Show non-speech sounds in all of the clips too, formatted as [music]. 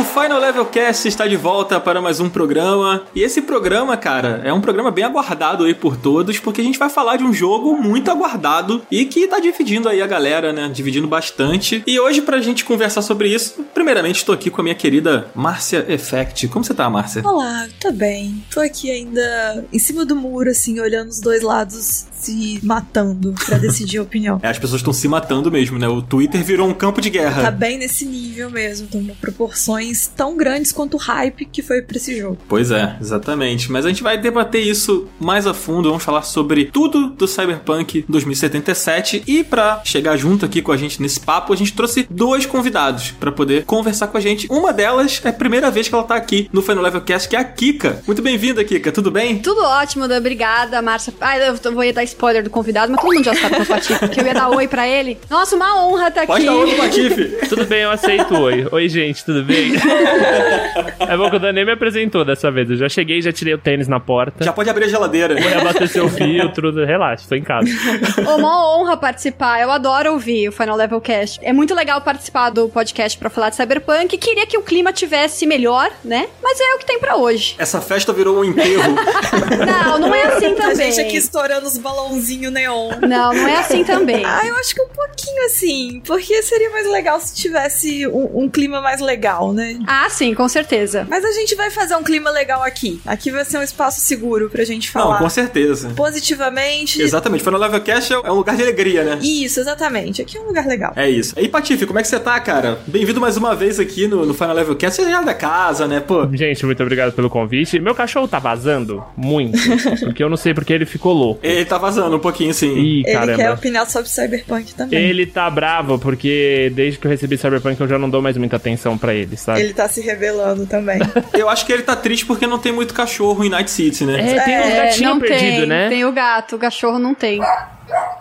O Final Level Cast está de volta para mais um programa. E esse programa, cara, é um programa bem aguardado aí por todos, porque a gente vai falar de um jogo muito aguardado e que tá dividindo aí a galera, né? Dividindo bastante. E hoje, pra gente conversar sobre isso, primeiramente estou aqui com a minha querida Márcia Effect. Como você tá, Márcia? Olá, tô bem. Tô aqui ainda em cima do muro, assim, olhando os dois lados se matando pra decidir a opinião. É, as pessoas estão se matando mesmo, né? O Twitter virou um campo de guerra. Tá bem nesse nível mesmo, tomou proporções tão grandes quanto o hype que foi pra esse jogo. Pois é, exatamente. Mas a gente vai debater isso mais a fundo, vamos falar sobre tudo do Cyberpunk 2077 e pra chegar junto aqui com a gente nesse papo, a gente trouxe dois convidados pra poder conversar com a gente. Uma delas é a primeira vez que ela tá aqui no Final Level Cast, que é a Kika. Muito bem-vinda, Kika. Tudo bem? Tudo ótimo, Dan. Obrigada, Márcia. Ah, eu vou dar spoiler do convidado, mas todo mundo já sabe que é o Patife, que eu ia dar oi pra ele. Nossa, uma honra estar Pode aqui. dar oi pro Patife. [laughs] Tudo bem, eu aceito oi. Oi, gente, tudo bem? é bom que o Dan nem me apresentou dessa vez. Eu já cheguei, já tirei o tênis na porta. Já pode abrir a geladeira. Vou abastecer o filtro. Relaxa, tô em casa. Ô, uma honra participar. Eu adoro ouvir o Final Level Cast. É muito legal participar do podcast pra falar de Cyberpunk. Queria que o clima tivesse melhor, né? Mas é o que tem pra hoje. Essa festa virou um enterro. [laughs] Não, não é assim A também. gente aqui estourando os balãozinhos neon. Não, não é assim também. Ah, eu acho que um pouquinho assim, porque seria mais legal se tivesse um, um clima mais legal, né? Ah, sim, com certeza. Mas a gente vai fazer um clima legal aqui. Aqui vai ser um espaço seguro pra gente Não, falar com certeza. positivamente. Exatamente. Final Level Cast é um lugar de alegria, né? Isso, exatamente. Aqui é um lugar legal. É isso. E Patife, como é que você tá, cara? Bem-vindo mais uma vez aqui no, no Final Level Cast. Você já é da casa, né? Pô, Gente, muito obrigado pelo convite. Meu cachorro tá vazando muito, [laughs] porque eu não sei porque ele ficou louco. ele tá vazando um pouquinho, sim. Ih, Ele quer caramba. opinar sobre Cyberpunk também. Ele tá bravo porque desde que eu recebi Cyberpunk eu já não dou mais muita atenção pra ele, sabe? Ele tá se revelando também. [laughs] Eu acho que ele tá triste porque não tem muito cachorro em Night City, né? É, tem uns É, gatinhos não perdidos, tem. né? Tem o gato, o cachorro não tem.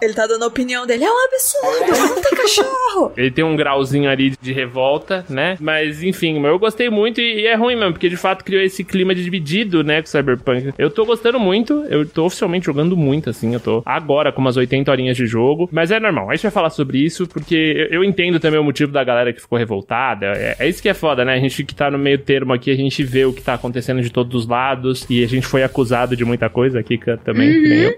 Ele tá dando a opinião dele. É um absurdo, não tem cachorro. [laughs] Ele tem um grauzinho ali de revolta, né? Mas enfim, eu gostei muito e, e é ruim mesmo, porque de fato criou esse clima dividido, né, com o Cyberpunk. Eu tô gostando muito, eu tô oficialmente jogando muito, assim, eu tô agora com umas 80 horinhas de jogo, mas é normal. A gente vai falar sobre isso porque eu, eu entendo também o motivo da galera que ficou revoltada. É, é isso que é foda, né? A gente que tá no meio termo aqui, a gente vê o que tá acontecendo de todos os lados e a gente foi acusado de muita coisa, a Kika também, que nem eu.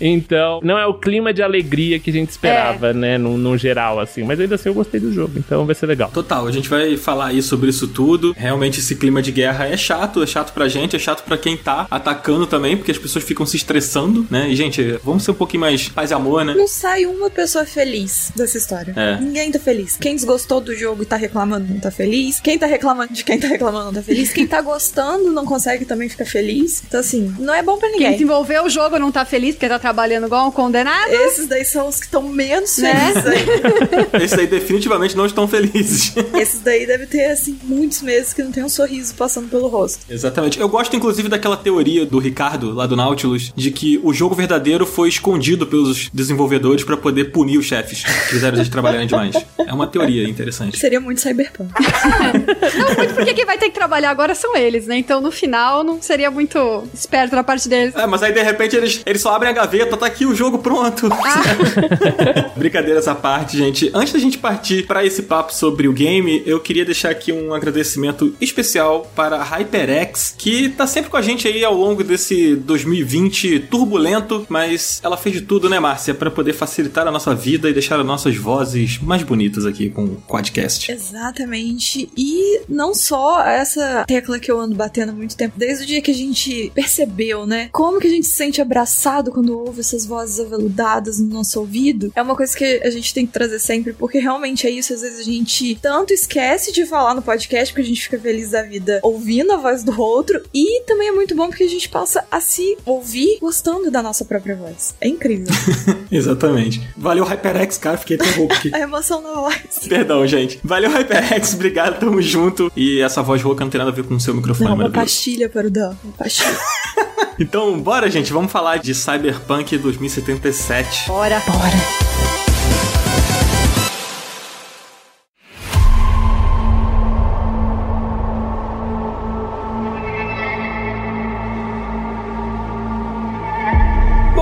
Então, não é o clima de alegria que a gente esperava, né? No, no geral, assim. Mas ainda assim eu gostei do jogo, então vai ser legal. Total, a gente vai falar aí sobre isso tudo. Realmente esse clima de guerra é chato, é chato pra gente, é chato pra quem tá atacando também, porque as pessoas ficam se estressando, né? E, gente, vamos ser um pouquinho mais paz e amor, né? Não sai uma pessoa feliz dessa história. É. Ninguém tá feliz. Quem desgostou do jogo e tá reclamando não tá feliz. Quem tá reclamando de quem tá reclamando não tá feliz. Quem tá gostando não consegue também ficar feliz. Então, assim, não é bom pra Quem ninguém. desenvolveu o jogo não tá feliz porque tá trabalhando igual um condenado. Esses daí são os que estão menos Né? felizes aí. [laughs] Esses aí definitivamente não estão felizes. Esses daí devem ter, assim, muitos meses que não tem um sorriso passando pelo rosto. Exatamente. Eu gosto, inclusive, daquela teoria do Ricardo, lá do Nautilus, de que o jogo verdadeiro foi escondido pelos desenvolvedores pra poder punir os chefes que fizeram eles trabalharem demais. É uma teoria interessante. Seria muito cyberpunk. [laughs] Não, muito porque quem vai ter que trabalhar agora são eles, né? Então no final não seria muito esperto da parte deles. É, mas aí de repente eles, eles só abrem a gaveta, tá aqui o jogo pronto. [laughs] Brincadeiras à parte, gente. Antes da gente partir para esse papo sobre o game, eu queria deixar aqui um agradecimento especial para a HyperX, que tá sempre com a gente aí ao longo desse 2020 turbulento, mas ela fez de tudo, né, Márcia, para poder facilitar a nossa vida e deixar as nossas vozes mais bonitas aqui com o Quadcast. Exatamente. E não só essa tecla que eu ando batendo há muito tempo, desde o dia que a gente percebeu, né? Como que a gente se sente abraçado quando ouve essas vozes aveludadas no nosso ouvido. É uma coisa que a gente tem que trazer sempre, porque realmente é isso. Às vezes a gente tanto esquece de falar no podcast, porque a gente fica feliz da vida ouvindo a voz do outro, e também é muito bom porque a gente passa a se ouvir gostando da nossa própria voz. É incrível. [laughs] Exatamente. Valeu, HyperX, cara, fiquei até rouco aqui. [laughs] a emoção na voz. Perdão, gente. Valeu, HyperX, obrigado, tamo junto. E essa voz rouca não tem nada a ver com o seu microfone Não, uma pastilha para o Dan. Uma pastilha. [laughs] Então, bora, gente, vamos falar de Cyberpunk 2077. Bora. Bom,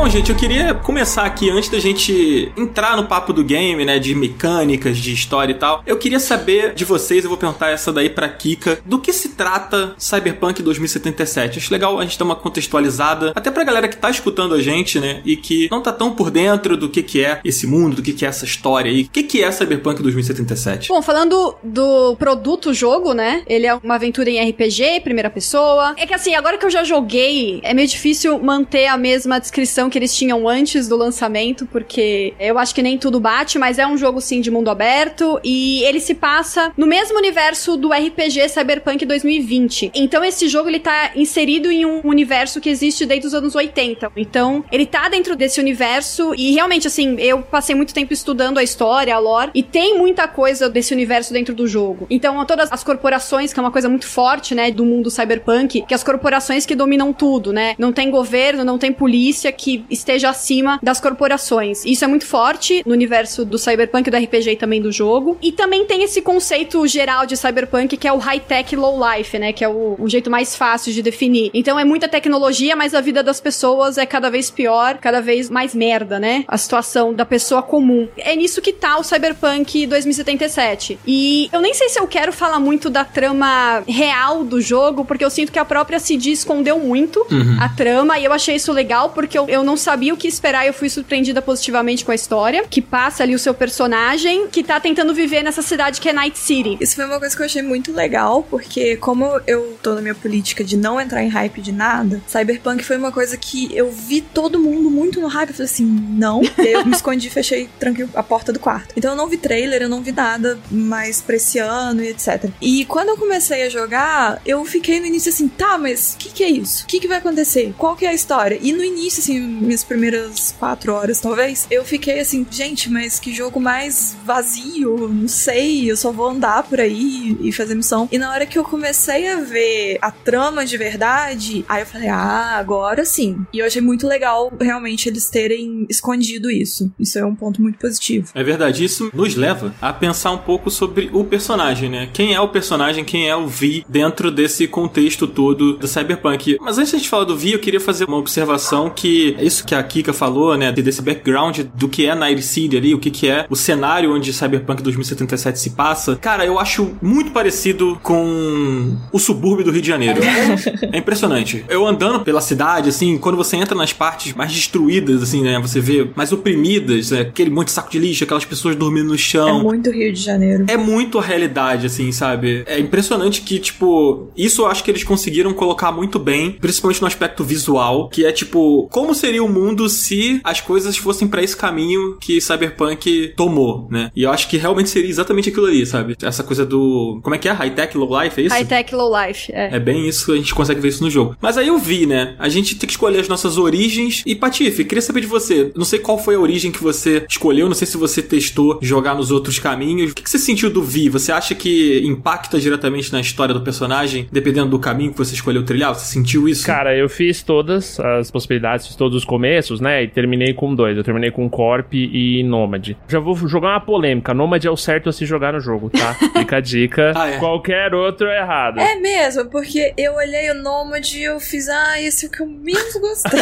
Bom, gente, eu queria começar aqui antes da gente entrar no papo do game, né, de mecânicas, de história e tal. Eu queria saber de vocês, eu vou perguntar essa daí pra Kika, do que se trata Cyberpunk 2077? Acho legal a gente dar uma contextualizada, até pra galera que tá escutando a gente, né, e que não tá tão por dentro do que que é esse mundo, do que que é essa história aí. O que que é Cyberpunk 2077? Bom, falando do produto jogo, né? Ele é uma aventura em RPG, primeira pessoa. É que assim, agora que eu já joguei, é meio difícil manter a mesma descrição que eles tinham antes do lançamento, porque eu acho que nem tudo bate, mas é um jogo sim de mundo aberto e ele se passa no mesmo universo do RPG Cyberpunk 2020. Então esse jogo ele tá inserido em um universo que existe desde os anos 80. Então, ele tá dentro desse universo e realmente assim, eu passei muito tempo estudando a história, a lore e tem muita coisa desse universo dentro do jogo. Então, todas as corporações, que é uma coisa muito forte, né, do mundo cyberpunk, que as corporações que dominam tudo, né? Não tem governo, não tem polícia que esteja acima das corporações. Isso é muito forte no universo do cyberpunk, do RPG e também do jogo. E também tem esse conceito geral de cyberpunk que é o high-tech low-life, né? Que é o, o jeito mais fácil de definir. Então é muita tecnologia, mas a vida das pessoas é cada vez pior, cada vez mais merda, né? A situação da pessoa comum. É nisso que tá o Cyberpunk 2077. E eu nem sei se eu quero falar muito da trama real do jogo, porque eu sinto que a própria CD escondeu muito Uhum. a trama, e eu achei isso legal, porque eu, eu não sabia o que esperar e eu fui surpreendida positivamente com a história, que passa ali o seu personagem, que tá tentando viver nessa cidade que é Night City. Isso foi uma coisa que eu achei muito legal, porque como eu tô na minha política de não entrar em hype de nada, Cyberpunk foi uma coisa que eu vi todo mundo muito no hype. Eu falei assim, não. [laughs] E aí eu me escondi, fechei, tranquei a porta do quarto. Então eu não vi trailer, eu não vi nada mais pra esse ano e etc. E quando eu comecei a jogar, eu fiquei no início assim, tá, mas o que, que é isso? O que, que vai acontecer? Qual que é a história? E no início, assim, minhas primeiras quatro horas, talvez, eu fiquei assim, gente, mas que jogo mais vazio, não sei, eu só vou andar por aí e fazer missão. E na hora que eu comecei a ver a trama de verdade, aí eu falei, ah, agora sim. E eu achei muito legal, realmente, eles terem escondido isso. Isso é um ponto muito positivo. É verdade, isso nos leva a pensar um pouco sobre o personagem, né? Quem é o personagem, quem é o Vi dentro desse contexto todo do Cyberpunk. Mas antes de a gente falar do Vi, eu queria fazer uma observação que isso que a Kika falou, né? Desse background do que é Night City ali, o que, que é o cenário onde Cyberpunk 2077 se passa. Cara, eu acho muito parecido com o subúrbio do Rio de Janeiro. É impressionante. Eu andando pela cidade, assim, quando você entra nas partes mais destruídas, assim, né? Você vê mais oprimidas, né? Aquele monte de saco de lixo, aquelas pessoas dormindo no É chão. muito Rio de Janeiro. É muito a realidade, assim, sabe? É impressionante que, tipo, isso eu acho que eles conseguiram colocar muito bem, principalmente no aspecto visual, que é, tipo, como seria o mundo se as coisas fossem pra esse caminho que Cyberpunk tomou, né? E eu acho que realmente seria exatamente aquilo ali, sabe? Essa coisa do. Como é que é? High-tech, low-life, é isso? High-tech low-life, é. É bem isso, a gente consegue ver isso no jogo. Mas aí eu vi, né? A gente tem que escolher as nossas origens. E, Patife, queria saber de você. Não sei qual foi a origem que você escolheu, não sei se você testou jogar nos outros caminhos. O que que você sentiu do Vi? Você acha que impacta diretamente na história do personagem, dependendo do caminho que você escolheu trilhar? Você sentiu isso? Cara, eu fiz todas as possibilidades, fiz todos os começos, né? E terminei com dois. Eu terminei com Corp e Nômade. Já vou jogar uma polêmica. Nômade é o certo a se jogar no jogo, tá? [laughs] Fica a dica. Ah, é. Qualquer outro é errado. É mesmo, porque eu olhei o Nomad e eu fiz, ah, esse é o que eu menos gostei.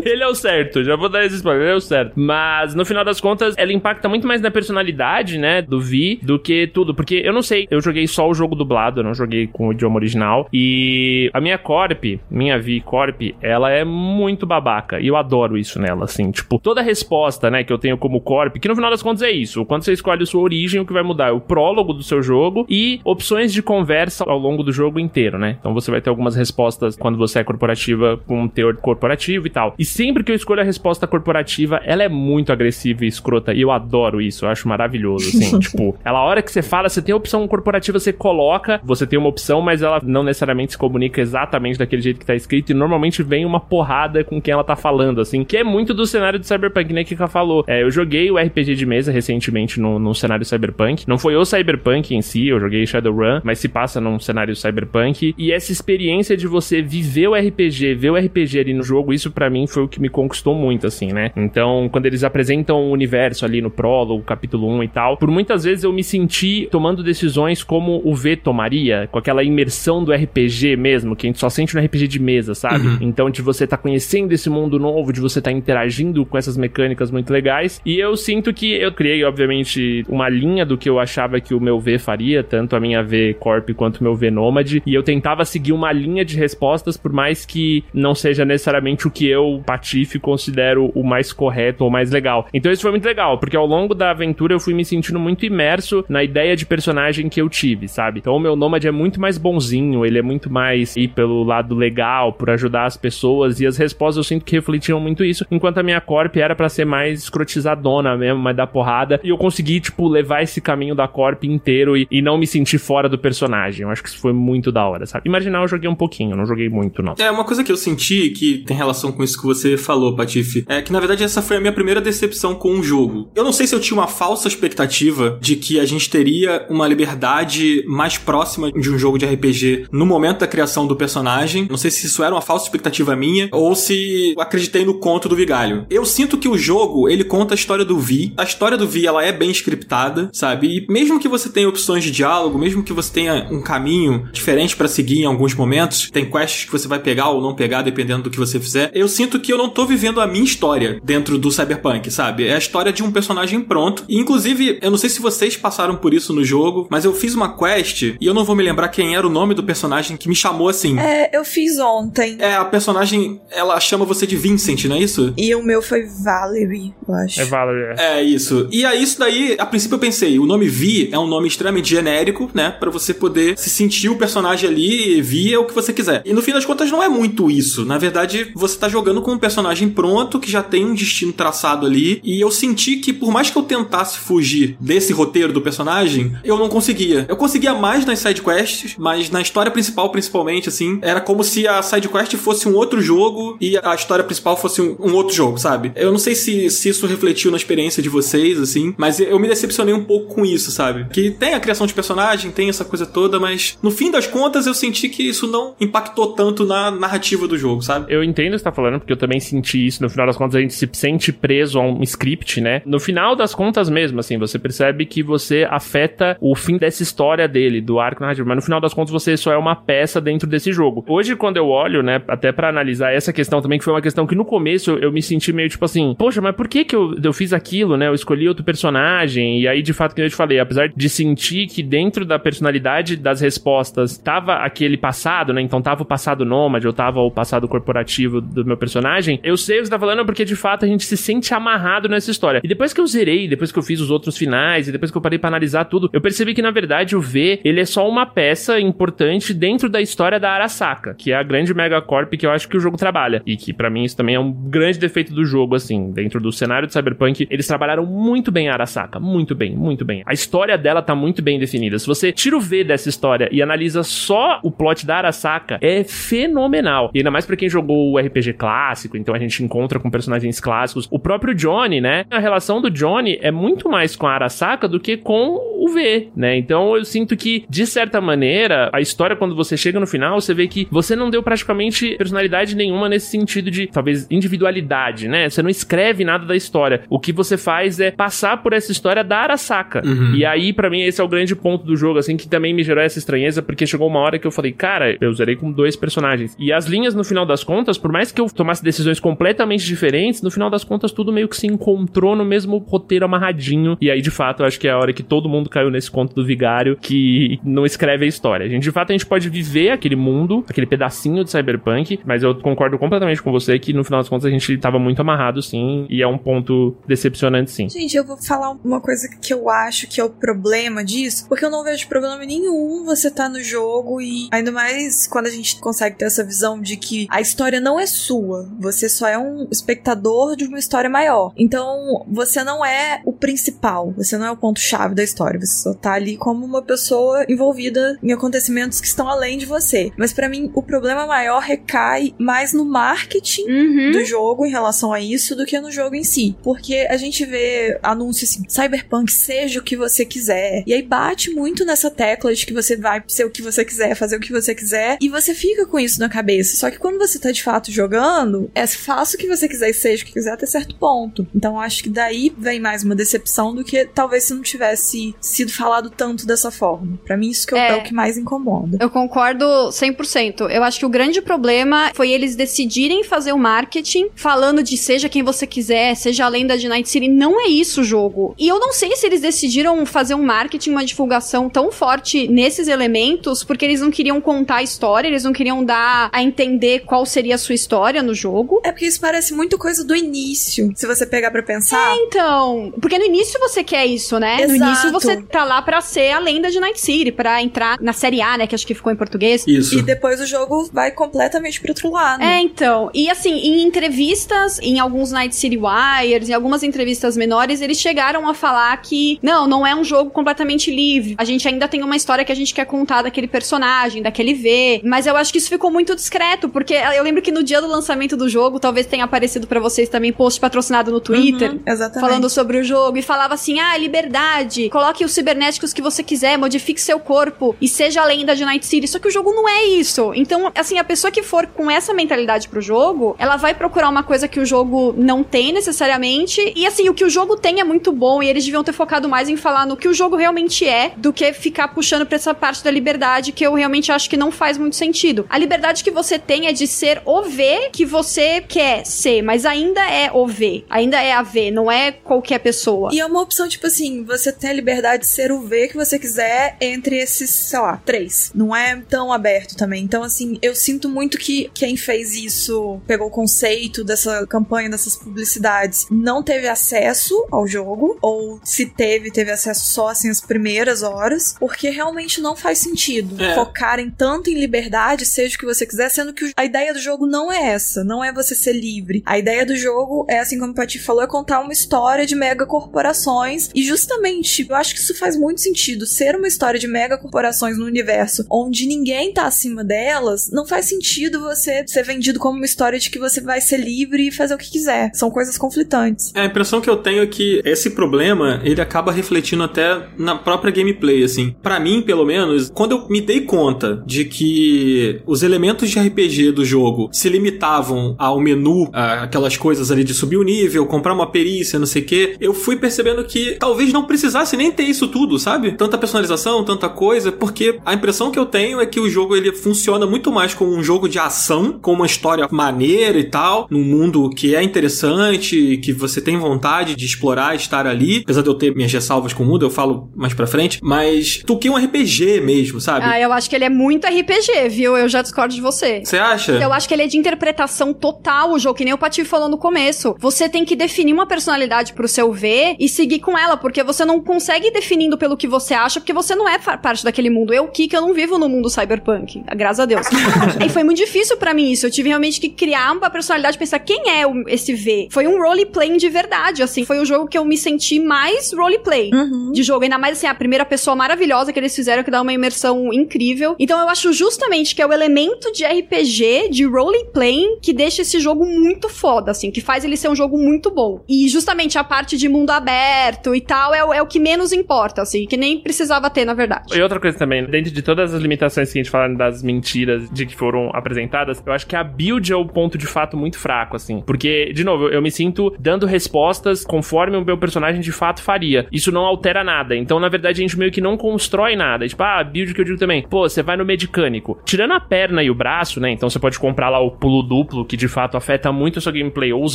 [laughs] Ele é o certo, já vou dar esse spoiler, ele é o certo. Mas no final das contas, ela impacta muito mais na personalidade, né, do Vi, do que tudo. Porque eu não sei, eu joguei só o jogo dublado, eu não joguei com o idioma original. E a minha Corp, minha Vi Corp, ela é muito babaca. E eu adoro isso nela, assim. Tipo, toda resposta, né, que eu tenho como Corp, que no final das contas é isso. Quando você escolhe a sua origem, o que vai mudar é o prólogo do seu jogo e opções de conversa ao longo do jogo inteiro, né? Então você vai ter algumas respostas quando você é corporativa com um teor corporativo e tal. E sempre que eu escolho a resposta corporativa, ela é muito agressiva e escrota. E eu adoro isso, eu acho maravilhoso, assim. [laughs] tipo, ela, a hora que você fala, você tem a opção corporativa, você coloca, você tem uma opção, mas ela não necessariamente se comunica exatamente daquele jeito que tá escrito. E normalmente vem uma porrada com quem ela tá falando, assim. Que é muito do cenário de Cyberpunk, né? Que Kika falou. É, eu joguei o RPG de mesa recentemente no, no cenário Cyberpunk. Não foi o Cyberpunk em si, eu joguei Shadowrun, mas se passa num cenário Cyberpunk. E essa experiência de você viver o RPG, ver o RPG ali no jogo, isso pra mim foi o que me conquistou muito, assim, né? Então, quando eles apresentam o universo ali no prólogo, capítulo 1 e tal, por muitas vezes eu me senti tomando decisões como o V tomaria, com aquela imersão do RPG mesmo, que a gente só sente no RPG de mesa, sabe? Então, de você tá conhecendo esse mundo novo, de você estar tá interagindo com essas mecânicas muito legais. E eu sinto que eu criei, obviamente, uma linha do que eu achava que o meu V faria, tanto a minha V Corp quanto o meu V Nômade, e eu tentava seguir uma linha de respostas, por mais que não seja necessariamente o que eu, Patife, considero o mais correto ou mais legal. Então isso foi muito legal, porque ao longo da aventura eu fui me sentindo muito imerso na ideia de personagem que eu tive, sabe? Então o meu Nômade é muito mais bonzinho, ele é muito mais ir pelo lado legal, por ajudar as pessoas, e as respostas eu sinto que refletiam muito isso, enquanto a minha Corp era para ser mais escrotizadona mesmo, mais dar porrada, e eu consegui, tipo, levar esse caminho da Corp inteiro e, e não me sentir fora do personagem. Eu acho que isso foi muito da hora, sabe? Imaginar, eu joguei um pouquinho, não joguei muito, não. É, uma coisa que eu senti que tem relação com isso que você falou, Patife, é que na verdade essa foi a minha primeira decepção com o jogo. Eu não sei se eu tinha uma falsa expectativa de que a gente teria uma liberdade mais próxima de um jogo de RPG no momento da criação do personagem. Não sei se isso era uma falsa expectativa minha ou se acreditei no conto do Vigalho. Eu sinto que o jogo, ele conta a história do Vi. A história do Vi, ela é bem scriptada, sabe? E mesmo que você tenha opções de diálogo, mesmo que você tenha um caminho diferente para seguir em alguns momentos, tem quests que você vai pegar ou não pegar dependendo do que você fizer, eu sinto que eu não tô vivendo a minha história dentro do Cyberpunk, sabe? É a história de um personagem pronto. E inclusive, eu não sei se vocês passaram por isso no jogo, mas eu fiz uma quest e eu não vou me lembrar quem era o nome do personagem que me chamou assim. É, eu fiz ontem. É, a personagem, ela chama você de Vincent, não é isso? E o meu foi Valerie, eu acho. É Valerie. É, é isso. E aí, isso daí, a princípio eu pensei, o nome Vi é um nome extremamente genérico, né? para você poder se sentir o personagem ali, Vi é o que você quiser. E no fim das contas não é muito isso. Na verdade, você tá jogando com um personagem pronto, que já tem um destino traçado ali. E eu senti que por mais que eu tentasse fugir desse roteiro do personagem, eu não conseguia. Eu conseguia mais nas sidequests, mas na história principal, principalmente, assim, era como se a sidequest fosse um outro jogo e a história principal fosse um, um outro jogo, sabe? Eu não sei se, se isso refletiu na experiência de vocês, assim, mas eu me decepcionei um pouco com isso, sabe? Que tem a criação de personagem, tem essa coisa toda, mas no fim das contas eu senti que isso não impactou tanto na narrativa do jogo, sabe? Eu entendo o que você tá falando, porque eu também senti isso. No final das contas, a gente se sente preso a um script, né? No final das contas mesmo, assim, você percebe que você afeta o fim dessa história dele, do arco narrativo, mas no final das contas você só é uma peça dentro desse jogo. Hoje, quando eu olho, né, até para analisar essa questão também, que foi uma questão que no começo eu me senti meio tipo assim, poxa, mas por que que eu, eu fiz aquilo, né? Eu escolhi outro personagem, e aí de fato, que eu te falei, apesar de sentir que dentro da personalidade das respostas tava aquele passado, né? Então tava o passado nômade, ou tava o passado corporativo do meu personagem, eu sei o que você tá falando porque de fato a gente se sente amarrado nessa história. E depois que eu zerei, depois que eu fiz os outros finais, e depois que eu parei para analisar tudo, eu percebi que na verdade o V, ele é só uma peça importante dentro da história da Arasaka, que é a grande megacorp que eu acho que o jogo trabalha. E que para mim isso também é um grande defeito do jogo, assim, dentro do cenário de Cyberpunk, eles trabalharam muito bem a Arasaka, muito bem, muito bem. A história dela tá muito bem definida. Se você tira o V dessa história e analisa só o plot da Arasaka, é fenomenal. E ainda mais para quem jogou o RPG clássico, então a gente encontra com personagens clássicos. O próprio Johnny, né? A relação do Johnny é muito mais com a Arasaka do que com o V, né? Então eu sinto que, de certa maneira, a história, quando você chega no final, você vê que você não deu praticamente personalidade nenhuma nesse sentido de, talvez, individualidade, né? Você não escreve nada da história. O que você faz é passar por essa história da Arasaka. Uhum. E aí, para mim, esse é o grande ponto do jogo, assim, que também me gerou essa estranheza, porque chegou uma hora que eu falei, cara, eu zerei com dois personagens. E as linhas, no final das contas, por mais que eu tomasse decisões completamente diferentes, no final das contas, tudo meio que se encontrou no mesmo roteiro amarradinho. E aí, de fato, eu acho que é a hora que todo mundo caiu nesse conto do vigário que não escreve a história. A gente, de fato, a gente pode viver aquele mundo, aquele pedacinho de cyberpunk, mas eu concordo completamente com você que, no final das contas, a gente tava muito amarrado, sim, e é um ponto decepcionante, sim. Gente, eu vou falar uma coisa que eu acho que é o problema disso, porque eu não vejo problema nenhum você tá no jogo e ainda mais quando a gente consegue ter essa visão de que a história não é sua, você só é um espectador de uma história maior. Então, você não é o principal, você não é o ponto-chave da história, você só tá ali como uma pessoa envolvida em acontecimentos que estão além de você. Mas para mim, o problema maior recai mais no marketing uhum. do jogo em relação a isso do que no jogo em si. Porque a gente vê anúncios assim, Cyberpunk, seja o que você quiser. E aí bate muito nessa tecla de que você vai ser o que você quiser, fazer o que você quiser, e você fica com isso na cabeça. Só que quando você tá de fato jogando, é faça o que você quiser e seja o que quiser até certo ponto. Então acho que daí vem mais uma decepção do que talvez se não tivesse sido falado tanto dessa forma. Para mim, isso que é. é o que mais incomoda. Eu concordo 100%. Eu acho que o grande problema foi eles decidirem fazer o marketing falando de seja quem você quiser, seja a lenda de Night City. Não é isso o jogo. E eu não sei se eles decidiram fazer um marketing, uma divulgação tão forte nesses elementos, porque eles não queriam contar a história, eles não queriam dar a entender qual seria a sua história no jogo. É porque isso parece muito coisa do início, se você pegar para pensar. É, então. Porque no início você quer isso, né? Exato. No início você tá lá para ser a lenda de Night City, para entrar na série A, né? Que acho que ficou em português. Isso. E depois o jogo vai completamente pro outro lado. É, então. E assim, em entrevistas, em alguns Night City Wires, em algumas entrevistas menores, eles chegaram a falar que não, não é um jogo completamente livre. A gente ainda tem uma história que a gente quer contar daquele personagem, daquele V. Mas eu acho que isso ficou muito discreto, porque eu lembro que no dia do lançamento do jogo, talvez tenha aparecido para vocês também post patrocinado no Twitter. Uhum, falando sobre o jogo. E falava assim: ah, liberdade, coloque os cibernéticos que você quiser, modifique seu corpo e seja a lenda de Night City. Só que o jogo não é isso. Então, assim, a pessoa que for com essa mentalidade pro jogo, ela vai procurar uma coisa que o jogo não tem necessariamente. E assim, o que o jogo tem é muito bom e eles deviam ter focado mais em falar no que o jogo realmente é do que ficar puxando pra essa parte da liberdade que eu realmente acho que não faz muito sentido. A liberdade que você tem é de ser o V que você quer ser, mas ainda é o V, ainda é a V, não é qualquer pessoa. E é uma opção, tipo assim, você tem a liberdade de ser o V que você quiser entre esses, sei lá, três. Não é tão aberto também. Então, assim, eu sinto muito que quem fez isso, pegou o conceito dessa campanha, dessas publicidades, não teve acesso ao jogo, ou se teve, teve acesso só, assim, as primeiras horas, porque realmente não faz sentido é. focarem tanto em liberdade, seja o que você quiser, sendo que a ideia do jogo não é essa, não é você ser livre. A ideia do jogo é, assim como o Pati falou, é contar uma história de mega corporações, e justamente, eu acho que isso faz muito sentido, ser uma história de mega corporações no universo onde ninguém tá acima delas, não faz sentido você ser vendido como uma história de que você vai ser livre e fazer o que quiser. São coisas conflitantes. É, a impressão que eu tenho é que esse problema, ele acaba refletindo até na própria gameplay, assim. para mim, pelo menos, quando eu me dei conta de que os elementos de RPG do jogo se limitavam ao menu, aquelas coisas ali de subir o nível, comprar uma perícia, não sei o que, eu fui percebendo que talvez não precisasse nem ter isso tudo, sabe? Tanta personalização, tanta coisa, porque a impressão que eu tenho é que o jogo ele funciona muito mais como um jogo de ação, com uma história maneira e tal, num mundo que é interessante, que você tem vontade de explorar, estar ali. Apesar de eu ter minhas ressalvas com o mundo, eu falo mais pra frente, mas tu que um RPG mesmo, sabe? Ah, eu acho que ele é muito RPG, viu? Eu já discordo de você. Você acha? Eu acho que ele é de interpretação total o jogo, que nem o Patife falou no começo. Você tem que definir uma personalidade pro seu V e seguir com ela, porque você não consegue ir definindo pelo que você acha, porque você não é parte daquele mundo. Eu, Kika, eu não vivo no mundo cyberpunk, graças a Deus. [laughs] e foi muito difícil para mim isso. Eu tive realmente que criar uma personalidade, pensar quem é esse V. Foi um roleplay de verdade, assim. Foi o jogo que eu me senti mais roleplay uhum. de jogo. Ainda mais, assim, a primeira pessoa maravilhosa que eles fizeram, que dá uma imersão incrível. Então eu acho justamente que é o elemento de RPG, de roleplay, que deixa esse jogo muito foda, assim. Que faz ele ser um jogo muito bom. E justamente a parte de mundo aberto e tal é, é o que menos importa, assim. Que nem precisava ter, na verdade. E outra coisa também, dentro de todas as limitações que a gente fala das mentiras de que foram apresentadas, eu acho que a build é o ponto de fato muito fraco, assim. Porque, de novo, eu me sinto dando respostas conforme o meu personagem de fato faria. Isso não altera nada. Então, na verdade, a gente meio que não constrói nada. Tipo, ah, build que eu digo também. Pô, você vai no medicânico. Tirando a perna e o braço, né? Então você pode comprar lá o pulo duplo, que de fato afeta muito a sua gameplay. Ou os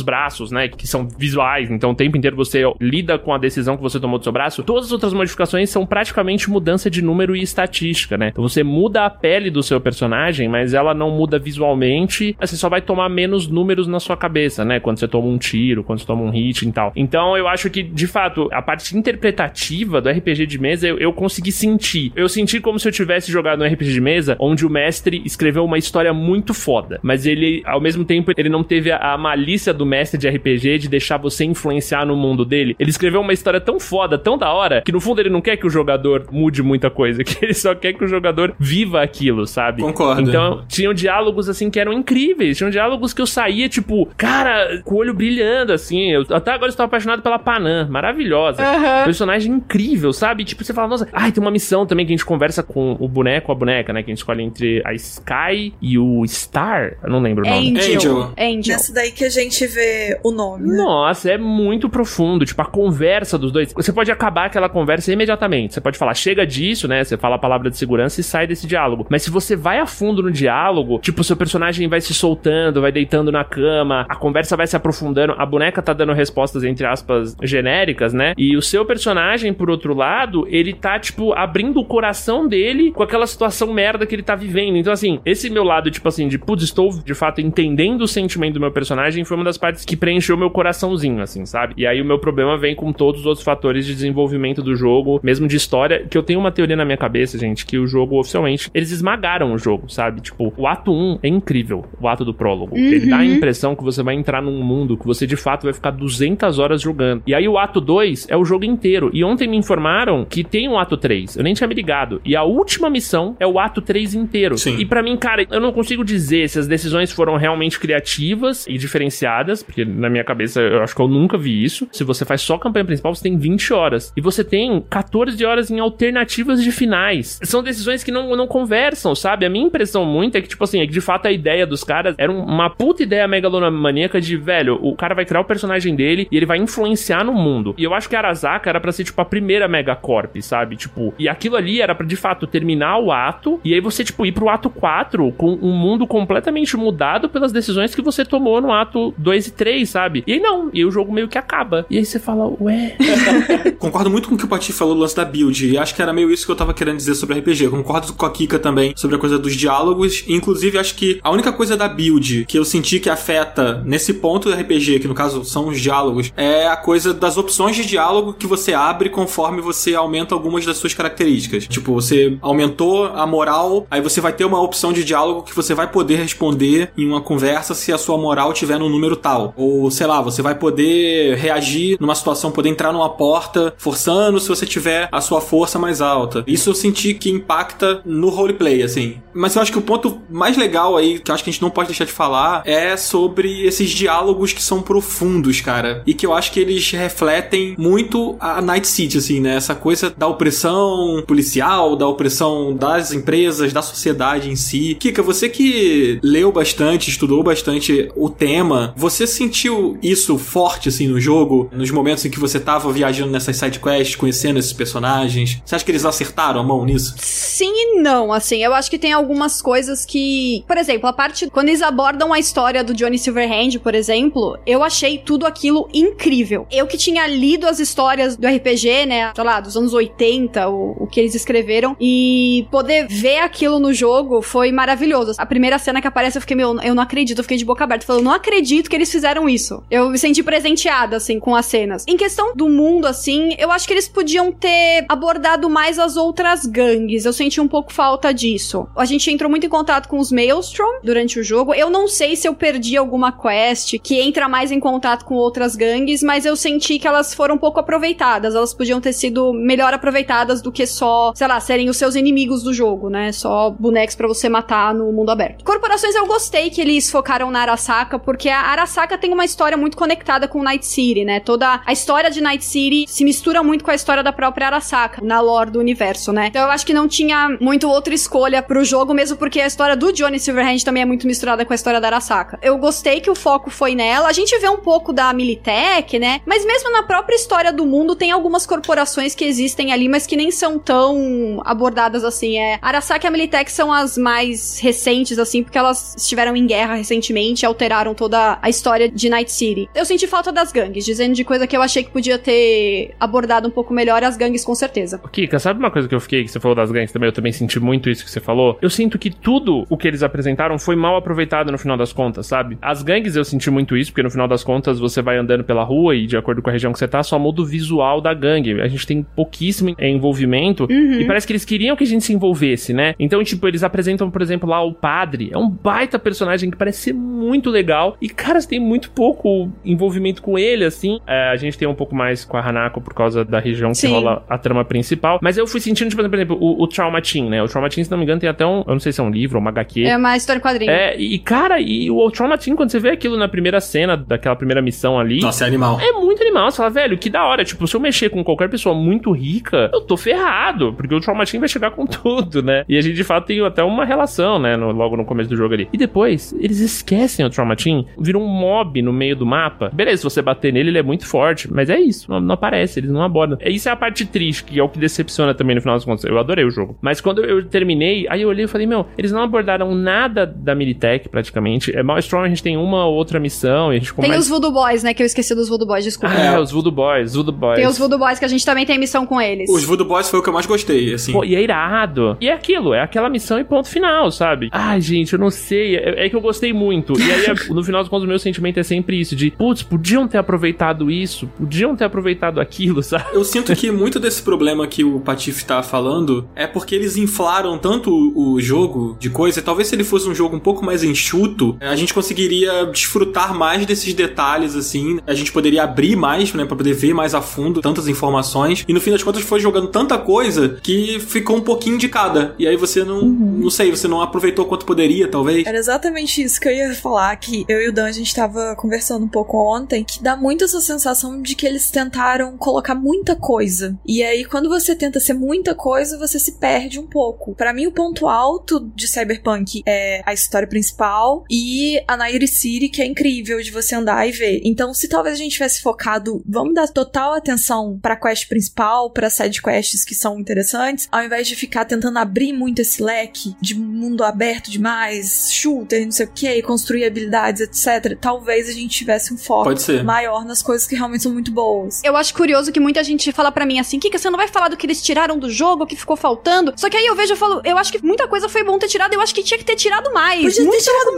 braços, né? Que são visuais. Então o tempo inteiro você lida com a decisão que você tomou do seu braço. Todas as outras modificações são praticamente mudança de número e estatística, né? Então você muda a pele do seu personagem, mas ela não muda visualmente. Você só vai tomar menos números na sua cabeça, né? Quando você toma um tiro, quando você toma um hit e tal. Então eu acho que, de fato, a parte interpretativa do RPG de mesa eu, eu consegui sentir. Eu senti como se eu tivesse jogado um RPG de mesa onde o mestre escreveu uma história muito foda, mas ele, ao mesmo tempo, ele não teve a, a malícia do mestre de RPG de deixar você influenciar no mundo dele. Ele escreveu uma história tão foda, tão da hora, que no fundo ele não quer que o jogador mude muita coisa, [laughs] que ele só quer que o jogador viva aquilo, sabe? Concordo. Então, tinham diálogos assim que eram incríveis. Tinham diálogos que eu saía, tipo, cara, com o olho brilhando, assim. Eu até agora estou apaixonado pela Panam. Maravilhosa. Uhum. Personagem incrível, sabe? Tipo, você fala, nossa, ai, tem uma missão também que a gente conversa com o boneco, a boneca, né? Que a gente escolhe entre a Sky e o Star. Eu não lembro o nome. Angel. Angel. Nessa daí que a gente vê o nome. Né? Nossa, é muito profundo. Tipo, a conversa dos dois. Você pode acabar aquela conversa conversa imediatamente. Você pode falar, chega disso, né? Você fala a palavra de segurança e sai desse diálogo. Mas se você vai a fundo no diálogo, tipo, seu personagem vai se soltando, vai deitando na cama, a conversa vai se aprofundando, a boneca tá dando respostas, entre aspas, genéricas, né? E o seu personagem, por outro lado, ele tá, tipo, abrindo o coração dele com aquela situação merda que ele tá vivendo. Então, assim, esse meu lado, tipo assim, de putz, estou de fato entendendo o sentimento do meu personagem, foi uma das partes que preencheu meu coraçãozinho, assim, sabe? E aí o meu problema vem com todos os outros fatores de desenvolvimento do jogo, mesmo de história, que eu tenho uma teoria na minha cabeça, gente, que o jogo oficialmente, eles esmagaram o jogo, sabe? Tipo, o ato 1 é incrível, o ato do prólogo. Uhum. Ele dá a impressão que você vai entrar num mundo que você de fato vai ficar 200 horas jogando. E aí o ato 2 é o jogo inteiro. E ontem me informaram que tem um ato 3. Eu nem tinha me ligado. E a última missão é o ato 3 inteiro. Sim. E para mim, cara, eu não consigo dizer se as decisões foram realmente criativas e diferenciadas, porque na minha cabeça eu acho que eu nunca vi isso. Se você faz só campanha principal, você tem 20 horas. E você tem 14 horas em alternativas de finais. São decisões que não, não conversam, sabe? A minha impressão muito é que, tipo assim, é que de fato a ideia dos caras era uma puta ideia megalomaníaca de, velho, o cara vai criar o personagem dele e ele vai influenciar no mundo. E eu acho que Arasaka era para ser, tipo, a primeira megacorp, sabe? Tipo, e aquilo ali era para de fato terminar o ato e aí você, tipo, ir pro ato 4 com um mundo completamente mudado pelas decisões que você tomou no ato 2 e 3, sabe? E aí não, e aí o jogo meio que acaba. E aí você fala, ué. [laughs] Concordo muito com o que o Pati falou do lance da build. E acho que era meio isso que eu tava querendo dizer sobre RPG. concordo com a Kika também sobre a coisa dos diálogos. Inclusive, acho que a única coisa da build que eu senti que afeta nesse ponto do RPG, que no caso são os diálogos, é a coisa das opções de diálogo que você abre conforme você aumenta algumas das suas características. Tipo, você aumentou a moral, aí você vai ter uma opção de diálogo que você vai poder responder em uma conversa se a sua moral tiver no número tal. Ou, sei lá, você vai poder reagir numa situação, poder entrar numa porta forçando se você tiver a sua força mais alta. Isso eu senti que impacta no roleplay, assim. Mas eu acho que o ponto mais legal aí, que eu acho que a gente não pode deixar de falar, é sobre esses diálogos que são profundos, cara. E que eu acho que eles refletem muito a Night City, assim, né? Essa coisa da opressão policial, da opressão das empresas, da sociedade em si. Kika, você que leu bastante, estudou bastante o tema, você sentiu isso forte, assim, no jogo? Nos momentos em que você tava viajando nessas sidequests, conhecendo esses personagens? Você acha que eles acertaram a mão nisso? Sim e não, assim. Eu acho que tem algumas coisas que... Por exemplo, a parte... Quando eles abordam a história do Johnny Silverhand, por exemplo, eu achei tudo aquilo incrível. Eu que tinha lido as histórias do RPG, né, sei lá, dos anos 80, o, o que eles escreveram, e poder ver aquilo no jogo foi maravilhoso. A primeira cena que aparece, eu fiquei, meu, eu não acredito, eu fiquei de boca aberta, falando, não acredito que eles fizeram isso. Eu me senti presenteada, assim, com as cenas. Em questão do mundo, assim, eu acho que eles podiam ter abordado mais as outras gangues. Eu senti um pouco falta disso. A gente entrou muito em contato com os Maelstrom durante o jogo. Eu não sei se eu perdi alguma quest que entra mais em contato com outras gangues, mas eu senti que elas foram um pouco aproveitadas. Elas podiam ter sido melhor aproveitadas do que só, sei lá, serem os seus inimigos do jogo, né? Só bonecos para você matar no mundo aberto. Corporações eu gostei que eles focaram na Arasaka, porque a Arasaka tem uma história muito conectada com Night City, né? Toda a história de Night City se mistura muito com a história da própria Arasaka, na lore do universo, né? Então eu acho que não tinha muito outra escolha pro jogo, mesmo porque a história do Johnny Silverhand também é muito misturada com a história da Arasaka. Eu gostei que o foco foi nela. A gente vê um pouco da Militech, né? Mas mesmo na própria história do mundo, tem algumas corporações que existem ali, mas que nem são tão abordadas assim. É, Arasaka e a Militech são as mais recentes, assim, porque elas estiveram em guerra recentemente e alteraram toda a história de Night City. Eu senti falta das gangues, dizendo de coisa que eu achei que podia ter abordado um pouco melhor as gangues, com certeza. Kika, sabe uma coisa que eu fiquei, que você falou das gangues também? Eu também senti muito isso que você falou. Eu sinto que tudo o que eles apresentaram foi mal aproveitado no final das contas, sabe? As gangues eu senti muito isso, porque no final das contas você vai andando pela rua e de acordo com a região que você tá, só muda o visual da gangue. A gente tem pouquíssimo envolvimento uhum. e parece que eles queriam que a gente se envolvesse, né? Então, tipo, eles apresentam, por exemplo, lá o padre. É um baita personagem que parece ser muito legal e, cara, tem muito pouco envolvimento com ele, assim. É, a gente tem um pouco mais com a Hanako por causa da região Sim. que rola a trama principal. Mas eu fui sentindo, tipo, por exemplo, o, o Trauma Team, né? O Trauma Team, se não me engano, tem até um. Eu não sei se é um livro ou uma HQ. É uma história em quadrinho. É, e, cara, e o Team, quando você vê aquilo na primeira cena daquela primeira missão ali. Nossa, é animal. É muito animal. Você fala, velho, que da hora. Tipo, se eu mexer com qualquer pessoa muito rica, eu tô ferrado. Porque o Team vai chegar com [laughs] tudo, né? E a gente, de fato, tem até uma relação, né? No, logo no começo do jogo ali. E depois, eles esquecem o Trauma Team, vira um mob no meio do mapa. Beleza, se você bater nele, ele é muito forte. Mas é isso. Não, não aparece, eles não abordam. isso é a parte triste, que é o que decepciona também no final das contas. Eu adorei o jogo. Mas quando eu terminei, aí eu olhei e falei, meu, eles não abordaram nada da Militech, praticamente. É, Maelstrom a gente tem uma outra missão e a gente Tem começa... os Voodoo Boys, né? Que eu esqueci dos Voodoo Boys, desculpa. Ah, é, os Voodoo Boys, Voodoo Boys. Tem os Voodoo Boys que a gente também tem missão com eles. Os Voodoo Boys foi o que eu mais gostei, assim. Pô, e é irado. E é aquilo, é aquela missão e ponto final, sabe? Ai, gente, eu não sei. É, é que eu gostei muito. E aí, é- no final dos contos, o meu sentimento é sempre isso: de, putz, podiam ter aproveitado isso, podiam ter aproveitado aquilo, [laughs] sabe? Eu sinto que muito desse problema que o Patife tá falando é porque eles inflaram tanto o jogo de coisa. e Talvez se ele fosse um jogo um pouco mais enxuto, a gente conseguiria desfrutar mais desses detalhes, assim. A gente poderia abrir mais, né, pra poder ver mais a fundo tantas informações. E no fim das contas foi jogando tanta coisa que ficou um pouquinho de cada. E aí você não, não sei, você não aproveitou quanto poderia, talvez. Era exatamente isso que eu ia falar, que eu e o Dan a gente tava conversando um pouco ontem, que dá muito essa sensação de que eles tentaram colocar muita coisa. E aí, quando você tenta ser muita coisa, você se perde um pouco. Pra mim, o ponto alto de Cyberpunk é a história principal e a Nairi City, que é incrível de você andar e ver. Então, se talvez a gente tivesse focado, vamos dar total atenção pra quest principal, pra side quests que são interessantes, ao invés de ficar tentando abrir muito esse leque de mundo aberto demais, shooter, não sei o que, construir habilidades, etc. Talvez a gente tivesse um foco Pode ser. maior nas coisas que realmente são muito boas. Eu acho curioso que muita gente fala pra mim assim, Kika, você não vai falar do que eles tiraram do jogo, o que ficou faltando? Só que aí eu vejo e falo, eu acho que muita coisa foi bom ter tirado, eu acho que tinha que ter tirado mais. Podia ter Muito pelo tirado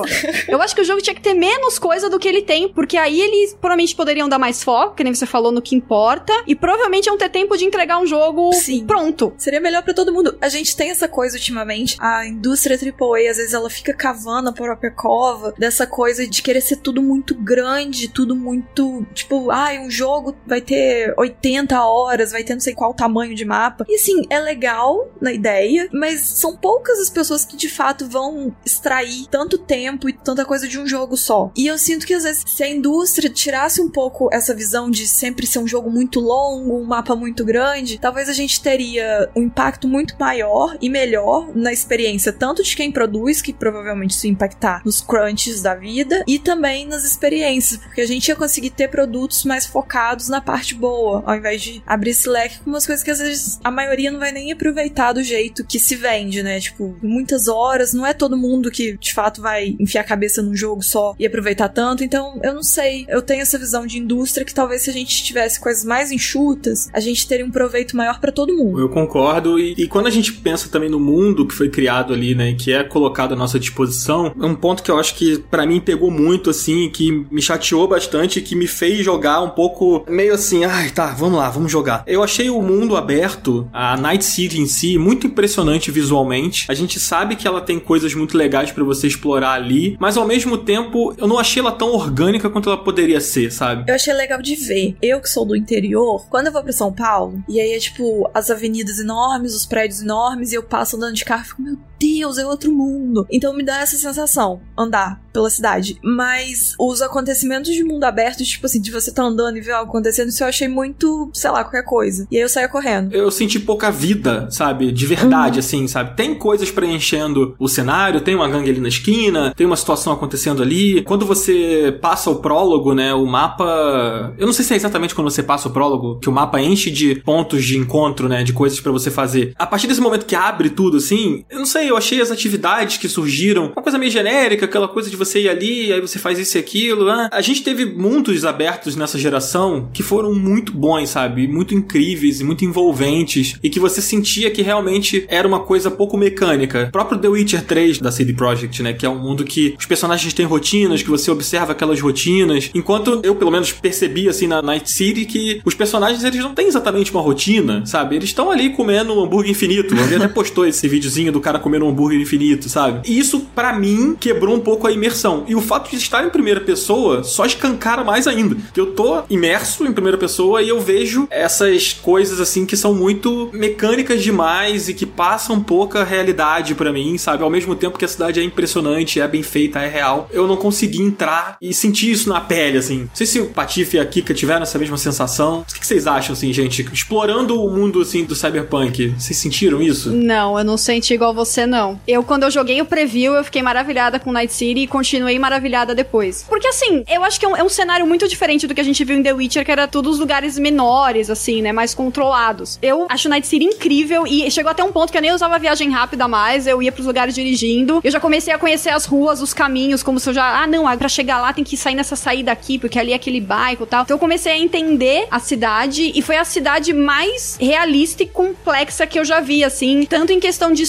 contrário. eu acho que o jogo tinha que ter menos coisa do que ele tem, porque aí eles provavelmente poderiam dar mais foco, que nem você falou, no que importa, e provavelmente iam ter tempo de entregar um jogo Sim. pronto. Seria melhor pra todo mundo. A gente tem essa coisa ultimamente, a indústria AAA, às vezes ela fica cavando a própria cova dessa coisa de querer ser tudo muito grande, tudo muito, tipo, ai, um jogo vai ter 80 horas, vai ter não sei qual tamanho de mapa. E assim, é legal na ideia, mas são poucas as pessoas que de fato vão extrair tanto tempo e tanta coisa de um jogo só. E eu sinto que às vezes se a indústria tirasse um pouco essa visão de sempre ser um jogo muito longo, um mapa muito grande, talvez a gente teria um impacto muito maior e melhor na experiência, tanto de quem produz, que provavelmente isso impactar nos crunches da vida, e também nas experiências, porque a gente ia conseguir ter produtos mais focados na parte boa, ao invés de abrir esse leque com umas coisas que às vezes a maioria não vai nem aproveitar do jeito que se vende, né? Tipo, muitas horas, não é todo mundo que de fato vai enfiar a cabeça num jogo só e aproveitar tanto, então eu não sei, eu tenho essa visão de indústria que talvez se a gente tivesse coisas mais enxutas, a gente teria um proveito maior pra todo mundo. Eu concordo. E, e quando a gente pensa também no mundo que foi criado ali, né, que é colocado à nossa disposição, é um ponto que eu acho que pra mim pegou muito, assim, que me chateou bastante, que me fez jogar um pouco meio assim, ai, tá, vamos lá, vamos jogar. Eu achei o mundo aberto, a Night City em si, muito impressionante visualmente. A gente sabe que ela tem coisas muito legais pra você explorar ali, mas ao mesmo tempo eu não achei ela tão orgânica quanto ela poderia ser, sabe? Eu achei legal de ver. Eu que sou do interior, quando eu vou pra São Paulo, e aí é tipo as avenidas enormes, os prédios enormes, e eu passo andando de carro e fico, meu Deus, é outro mundo. Então me dá essa sensação, andar pela cidade. Mas os acontecimentos de mundo aberto, tipo assim, de você tá andando e ver algo acontecendo, isso eu achei muito, sei lá, qualquer coisa. E aí eu saía correndo. Eu senti pouca vida, sabe? De verdade, assim, sabe? Tem coisas preenchendo o cenário, tem uma gangue ali na esquina, tem uma situação acontecendo ali. Quando você passa o prólogo, né? O mapa. Eu não sei se é exatamente quando você passa o prólogo, que o mapa enche de pontos de encontro, né? De coisas pra você fazer. A partir desse momento que abre tudo, assim, eu não sei, eu achei as atividades que surgiram uma coisa meio genérica, aquela coisa de você ir ali, aí você faz isso e aquilo. Né? A gente teve mundos abertos nessa geração que foram muito bons, sabe? Muito incríveis e muito envolventes. E que você sentia que realmente era uma coisa pouco mecânica. O próprio The Witcher 3 da CD Projekt, né? Que é um mundo que os personagens têm rotinas, que você observa aquelas rotinas. Enquanto eu, pelo menos, percebi, assim, na Night City, que os personagens, eles não têm exatamente uma rotina, sabe? Eles estão ali comendo um hambúrguer infinito. Alguém até postou esse videozinho do cara comendo um hambúrguer infinito, sabe? E isso, pra mim, quebrou um pouco a imersão. E o fato de estar em primeira pessoa só escancara mais ainda. Que eu tô imerso em primeira pessoa e eu vejo essas coisas, assim, que são muito mecânicas demais e que passam pouca realidade pra mim, sabe? Ao mesmo tempo que a cidade é impressionante, é bem feita, é real. Eu não consegui entrar e sentir isso na pele, assim. Não sei se o Patife e a Kika tiveram essa mesma sensação. O que vocês acham, assim, gente? Explorando o mundo, assim, do Cyberpunk, vocês sentiram isso? Não, eu não senti igual você, não. Eu, quando eu joguei o preview, eu fiquei maravilhada com Night City e continuei maravilhada depois. Porque, assim, eu acho que é um, é um cenário muito diferente do que a gente viu em The Witcher, que era todos os lugares menores, assim, né? Mais controlados. Eu acho Night City incrível e chegou até um ponto que eu nem usava viagem rápida mais, eu ia pros lugares dirigindo. Eu já comecei a conhecer as ruas, os caminhos, como se eu já. Ah, não, pra chegar lá tem que sair nessa saída aqui, porque ali é aquele bairro e tal. Então eu comecei a entender a cidade e foi a cidade mais realista e complexa que eu já vi, assim. Tanto em questão de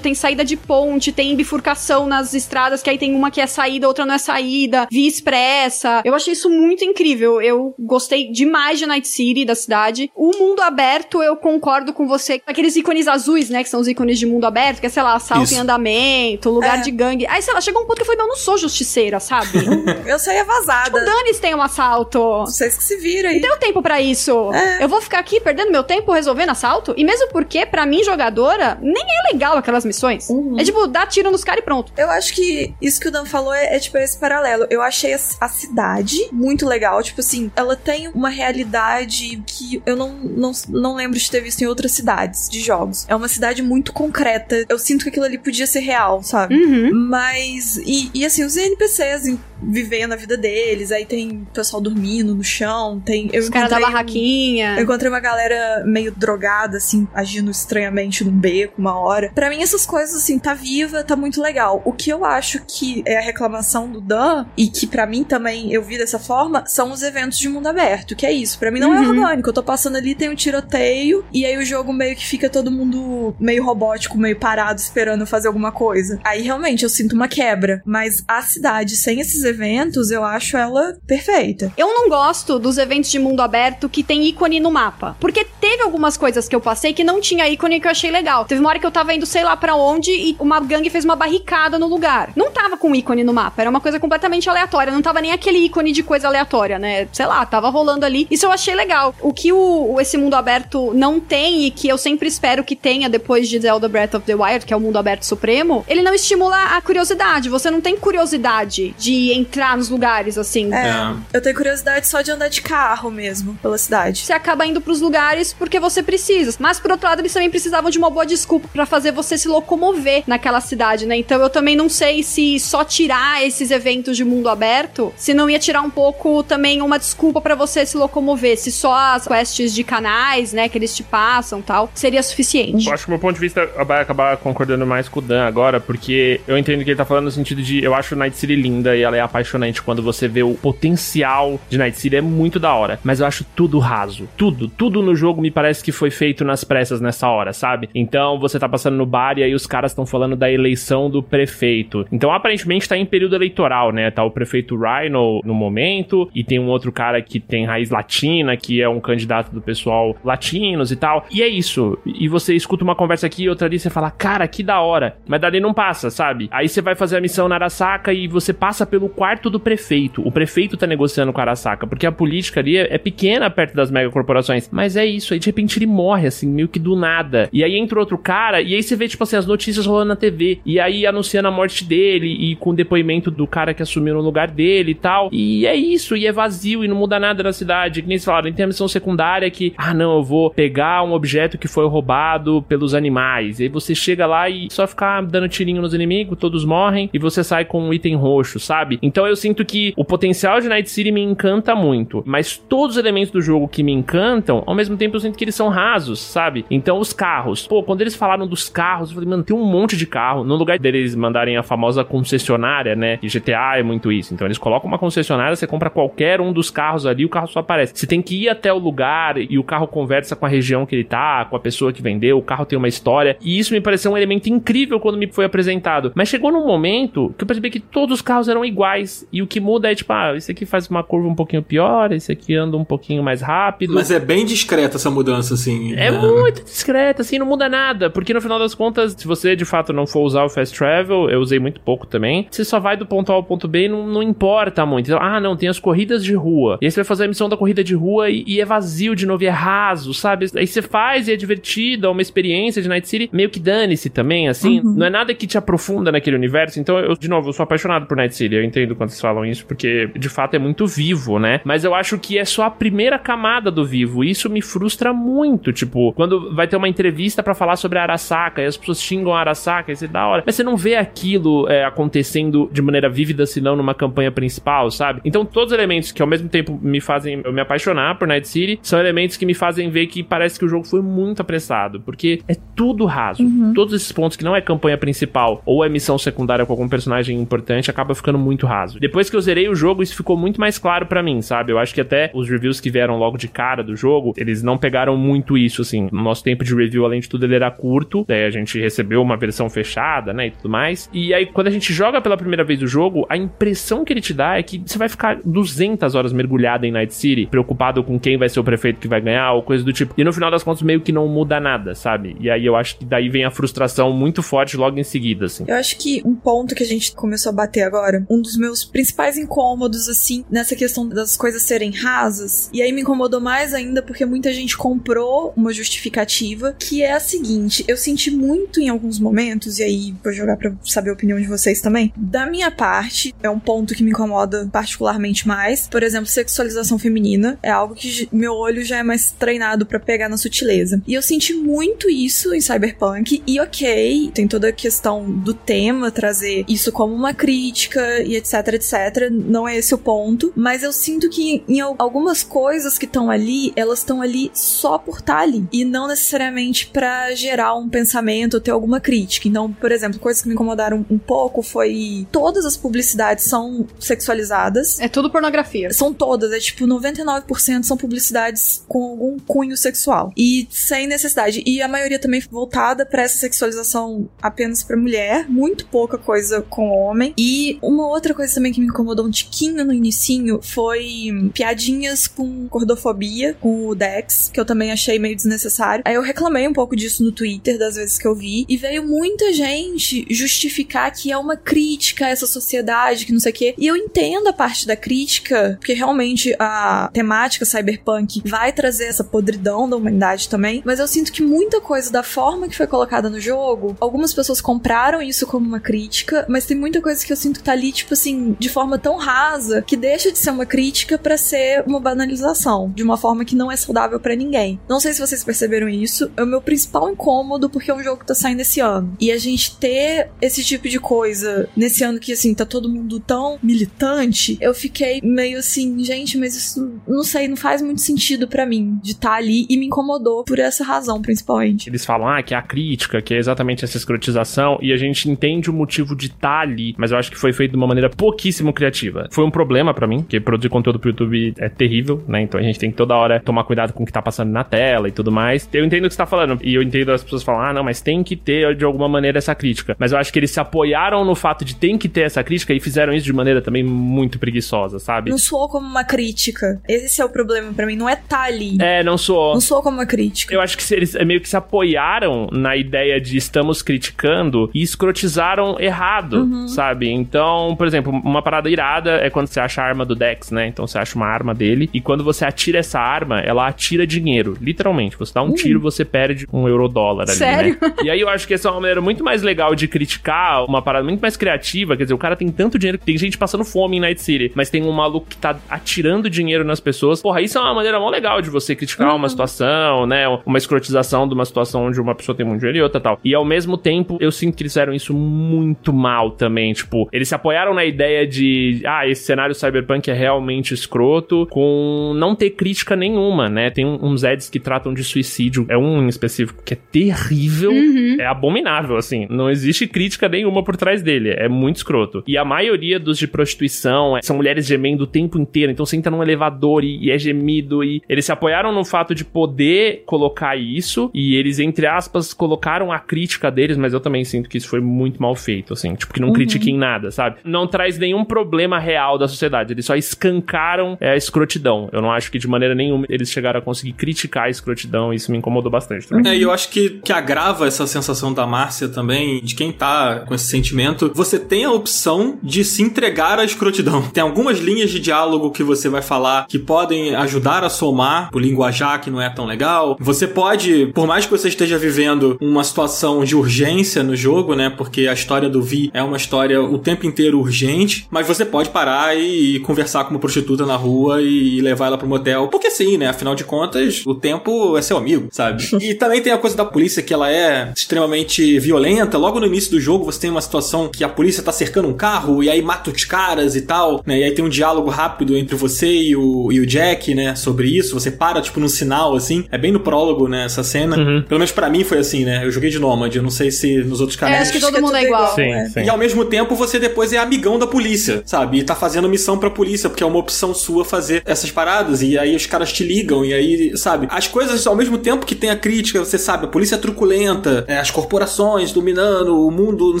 tem saída de ponte, tem bifurcação nas estradas, que aí tem uma que é saída, outra não é saída, via expressa. Eu achei isso muito incrível. Eu gostei demais de Night City, da cidade. O mundo aberto, eu concordo com você. Aqueles ícones azuis, né, que são os ícones de mundo aberto, que é, sei lá, assalto Isso. em andamento, lugar É. de gangue. Aí, sei lá, chegou um ponto que eu falei, não, eu não sou justiceira, sabe? [laughs] Eu saía vazada. Dane-se tem um assalto. Vocês que se viram aí. Não tenho tempo pra isso. É. Eu vou ficar aqui perdendo meu tempo resolvendo assalto. E mesmo porque, pra mim, jogadora, nem é legal aquelas missões. Uhum. É tipo, dá tiro nos caras e pronto. Eu acho que isso que o Dan falou é, é, tipo esse paralelo. Eu achei a, a cidade muito legal. Tipo assim, ela tem uma realidade que eu não, não, não lembro de ter visto em outras cidades de jogos. É uma cidade muito concreta. Eu sinto que aquilo ali podia ser real, sabe? Uhum. Mas. E, e assim, os NPCs vivendo a vida deles. Aí tem pessoal dormindo no chão. Tem. Eu Os caras da encontrei um- barraquinha. eu encontrei uma galera meio drogada, assim, agindo estranhamente num beco uma hora. Pra mim, essas coisas, assim, tá viva, tá muito legal. O que eu acho que é a reclamação do Dan, e que pra mim também eu vi dessa forma, são os eventos de mundo aberto, que é isso. Pra mim não é Uhum. orgânico. Eu tô passando ali, tem um tiroteio, e aí o jogo meio que fica todo mundo meio robótico, meio parado, esperando fazer alguma coisa. Aí realmente eu sinto uma quebra. Mas a cidade sem esses eventos, eu acho ela perfeita. Eu não gosto dos eventos de mundo aberto que tem ícone no mapa. Porque teve algumas coisas que eu passei que não tinha ícone que eu achei legal. Teve uma hora que eu tava indo sei lá pra onde e uma gangue fez uma barricada no lugar. Não tava com ícone no mapa, era uma coisa completamente aleatória. Não tava nem aquele ícone de coisa aleatória, né? Sei lá, tava rolando ali. Isso eu achei legal. O que o- esse mundo aberto não tem e que eu sempre espero que tenha depois de Zelda Breath of the Wild, que é o mundo aberto supremo, ele não estimula a curiosidade. Você não tem curiosidade de entrar nos lugares assim. É. Eu tenho curiosidade só de andar de carro mesmo pela cidade. Você acaba indo pros lugares porque você precisa. Mas, por outro lado, eles também precisavam de uma boa desculpa pra fazer você se locomover naquela cidade, né? Então eu também não sei se só tirar esses eventos de mundo aberto, se não ia tirar um pouco também uma desculpa pra você se locomover. Se só as quests de canais, né, que eles te passam tal, seria suficiente. Eu acho que o meu ponto de vista vai acabar concordando mais com o Dan agora, porque eu entendo que ele tá falando no sentido de eu acho Night City linda e ela é apaixonante quando você vê o potencial de Night City, é muito da hora. Mas eu acho tudo raso. Tudo, tudo no jogo me parece que foi feito nas pressas nessa hora, sabe? Então você tá passando no bar e aí os caras estão falando da eleição do prefeito. Então aparentemente tá em período eleitoral, né? Tá o prefeito Rhino no momento e tem um outro cara que tem raiz latina, que é um candidato do pessoal latinos e tal. E é isso. E você escuta uma conversa aqui e outra ali, você fala, cara, que da hora. Mas dali não passa, sabe? Aí você vai fazer a missão na Arasaka e você passa pelo quarto do prefeito. O prefeito tá negociando com a Arasaka, porque a política ali é pequena perto das megacorporações. Mas é isso, aí de repente ele morre, assim, meio que do nada. E aí entra outro cara, e aí você vê, tipo assim, as notícias rolando na TV. E aí anunciando a morte dele, e com o depoimento do cara que assumiu no lugar dele e tal. E é isso, e é vazio, e não muda nada na cidade. Que nem se falaram, tem a missão secundária que, ah, não, eu vou pegar um objeto que foi roubado pelos animais. E aí você chega lá e só ficar dando tirinho nos inimigos, todos morrem, e você sai com um item roxo, sabe? Então eu sinto que o potencial de Night City me encanta muito, mas todos os elementos do jogo que me encantam, ao mesmo tempo eu sinto que eles são rasos, sabe? Então os carros, pô, quando eles falaram dos carros, eu falei, mano, tem um monte de carro. No lugar deles mandarem a famosa concessionária, né? E GTA é muito isso. Então eles colocam uma concessionária, você compra qualquer um dos carros ali, o carro só aparece. Você tem que ir até o lugar e o carro conversa com a região que ele tá, com a pessoa que vendeu, o carro tem uma história. E isso me pareceu um elemento incrível quando me foi apresentado. Mas chegou num momento que eu percebi que todos os carros eram iguais. E o que muda é tipo, ah, esse aqui faz uma curva um pouquinho pior, esse aqui anda um pouquinho mais rápido. Mas é bem discreta essa mudança, assim. É muito discreta, assim, não muda nada. Porque no final das contas, se você de fato não for usar o Fast Travel, eu usei muito pouco também, você só vai do ponto A ao ponto B e não, não importa muito. Então, ah, não, tem as corridas de rua. E aí você vai fazer a missão da corrida de rua e, e é vazio de novo, e é raso, sabe? Aí você faz e é divertido, é uma experiência de Night City, meio que dane-se também, assim. Não é nada que te aprofunda naquele universo. Então, eu, de novo, eu sou apaixonado por Night City. Eu entendo quando vocês falam isso, porque de fato é muito vivo, né? Mas eu acho que é só a primeira camada do vivo. E isso me frustra muito. Tipo, quando vai ter uma entrevista para falar sobre a Arasaka e as pessoas xingam a Arasaka, isso é da hora. Mas você não vê aquilo é, acontecendo de maneira vívida, senão numa campanha principal, sabe? Então, todos os elementos que ao mesmo tempo me fazem eu me apaixonar por Night City são elementos que me fazem ver que parece que o jogo foi muito apressado. Porque é tudo raso. Uhum. Todos esses pontos que não é campanha principal ou é missão secundária com algum personagem importante acaba ficando muito raso. Depois que eu zerei o jogo, isso ficou muito mais claro para mim, sabe? Eu acho que até os reviews que vieram logo de cara do jogo, eles não pegaram muito isso, assim. Nosso tempo de review, além de tudo, ele era curto. A gente recebeu uma versão fechada, né? E tudo mais. E aí, quando a gente joga pela primeira vez o jogo, a impressão que ele te dá é que você vai ficar 200 horas mergulhado em Night City, preocupado com quem vai ser o prefeito que vai ganhar ou coisa do tipo. E no final das contas, meio que não muda nada, sabe? E aí eu acho que daí vem a frustração muito forte logo em seguida, assim. Eu acho que um ponto que a gente começou a bater agora, um dos meus principais incômodos, assim, nessa questão das coisas serem rasas, e aí me incomodou mais ainda porque muita gente comprou uma justificativa, que é a seguinte: eu senti muito em alguns momentos, e aí vou jogar pra saber a opinião de vocês também. Da minha parte, é um ponto que me incomoda particularmente mais. Por exemplo, sexualização feminina é algo que meu olho já é mais treinado para pegar na sutileza. E eu senti muito isso em Cyberpunk, e ok, tem toda a questão do tema, trazer isso como uma crítica e etc, etc. Não é esse o ponto, mas eu sinto que em algumas coisas que estão ali, elas estão ali só por estar tá ali e não necessariamente para gerar um pensamento, ter alguma crítica. Então, por exemplo, coisas que me incomodaram um pouco foi todas as publicidades são sexualizadas. É tudo pornografia. São todas, é tipo 99% são publicidades com algum cunho sexual e sem necessidade. E a maioria também voltada para essa sexualização apenas para mulher, muito pouca coisa com homem. E uma outra coisa também que me incomodou um tiquinho no inicinho foi piadinhas com gordofobia, com o Dex, que eu também achei meio desnecessário. Aí eu reclamei um pouco disso no Twitter, das vezes que eu vi, e veio muita gente justificar que é uma crítica a essa sociedade, que não sei o quê. E eu entendo a parte da crítica, porque realmente a temática cyberpunk vai trazer essa podridão da humanidade também, mas eu sinto que muita coisa da forma que foi colocada no jogo, algumas pessoas compraram isso como uma crítica, mas tem muita coisa que eu sinto que tá ali, tipo assim, de forma tão rasa, que deixa de ser uma crítica para ser uma banalização, de uma forma que não é saudável para ninguém. Não sei se vocês perceberam isso, é o meu principal incômodo porque é um jogo que tá saindo esse ano. E a gente ter esse tipo de coisa nesse ano que, assim, tá todo mundo tão militante, eu fiquei meio assim, gente, mas isso, não sei, não faz muito sentido para mim de estar tá ali e me incomodou por essa razão, principalmente. Eles falam, ah, que é a crítica, que é exatamente essa escrotização, e a gente entende o motivo de estar tá ali, mas eu acho que foi feito de uma maneira pouquíssimo criativa. Foi um problema para mim, porque produzir conteúdo pro YouTube é terrível, né? Então a gente tem que toda hora tomar cuidado com o que tá passando na tela e tudo mais. Eu entendo o que você tá falando, e eu entendo as pessoas falam, ah, não, mas tem que ter de alguma maneira essa crítica. Mas eu acho que eles se apoiaram no fato de tem que ter essa crítica e fizeram isso de maneira também muito preguiçosa, sabe? Não soou como uma crítica. Esse é o problema para mim, não é tá ali. É, não soou. Não soou como uma crítica. Eu acho que eles meio que se apoiaram na ideia de estamos criticando e escrotizaram errado, uhum. sabe? Então, por exemplo, uma parada irada é quando você acha a arma do Dex, né? Então você acha uma arma dele e quando você atira essa arma, ela atira dinheiro, literalmente. Você dá um uhum. tiro, você perde um euro dólar ali, Sério? né? [laughs] E aí eu acho que essa é uma maneira muito mais legal de criticar, uma parada muito mais criativa, quer dizer, o cara tem tanto dinheiro que tem gente passando fome em Night City, mas tem um maluco que tá atirando dinheiro nas pessoas. Porra, isso é uma maneira mó legal de você criticar uhum. uma situação, né? Uma escrotização de uma situação onde uma pessoa tem muito dinheiro e outra tal. E ao mesmo tempo, eu sinto que eles fizeram isso muito mal também. Tipo, eles se apoiaram na ideia de, ah, esse cenário cyberpunk é realmente escroto, com não ter crítica nenhuma, né? Tem uns ads que tratam de suicídio, é um em específico que é terrível, uhum. é abominável, assim. Não existe crítica nenhuma por trás dele, é muito escroto. E a maioria dos de prostituição é, são mulheres gemendo o tempo inteiro, então você entra num elevador e, e é gemido, e eles se apoiaram no fato de poder colocar isso, e eles, entre aspas, colocaram a crítica deles, mas eu também sinto que isso foi muito mal feito, assim, tipo, que não uhum. critiquem nada, sabe? Não traz nenhum problema real da sociedade, eles só escancaram é, a escrotidão. Eu não acho que de maneira nenhuma eles chegaram a conseguir criticar a escrotidão, e isso me incomodou bastante também. É, e eu acho que, que agrava essa sensação da Márcia também, de quem tá com esse sentimento, você tem a opção de se entregar à escrotidão. Tem algumas linhas de diálogo que você vai falar que podem ajudar a somar o linguajar que não é tão legal. Você pode, por mais que você esteja vivendo uma situação de urgência no jogo, né? Porque a história do Vi é uma história o tempo inteiro urgente gente, mas você pode parar e conversar com uma prostituta na rua e levar ela pro motel, porque sim, né? Afinal de contas, o tempo é seu amigo, sabe? [laughs] e também tem a coisa da polícia que ela é extremamente violenta. Logo no início do jogo você tem uma situação que a polícia tá cercando um carro e aí mata os caras e tal, né? E aí tem um diálogo rápido entre você e o, e o Jack, né? Sobre isso. Você para, tipo, num sinal, assim. É bem no prólogo, né? Essa cena. Uhum. Pelo menos para mim foi assim, né? Eu joguei de Nomad. Eu não sei se nos outros É, canais. acho que todo é mundo é tudo igual. igual. Sim, é. sim. E ao mesmo tempo você depois é amigão da polícia, sabe? E tá fazendo missão pra polícia, porque é uma opção sua fazer essas paradas. E aí os caras te ligam, e aí, sabe? As coisas, ao mesmo tempo que tem a crítica, você sabe, a polícia é truculenta, é, as corporações dominando o mundo, não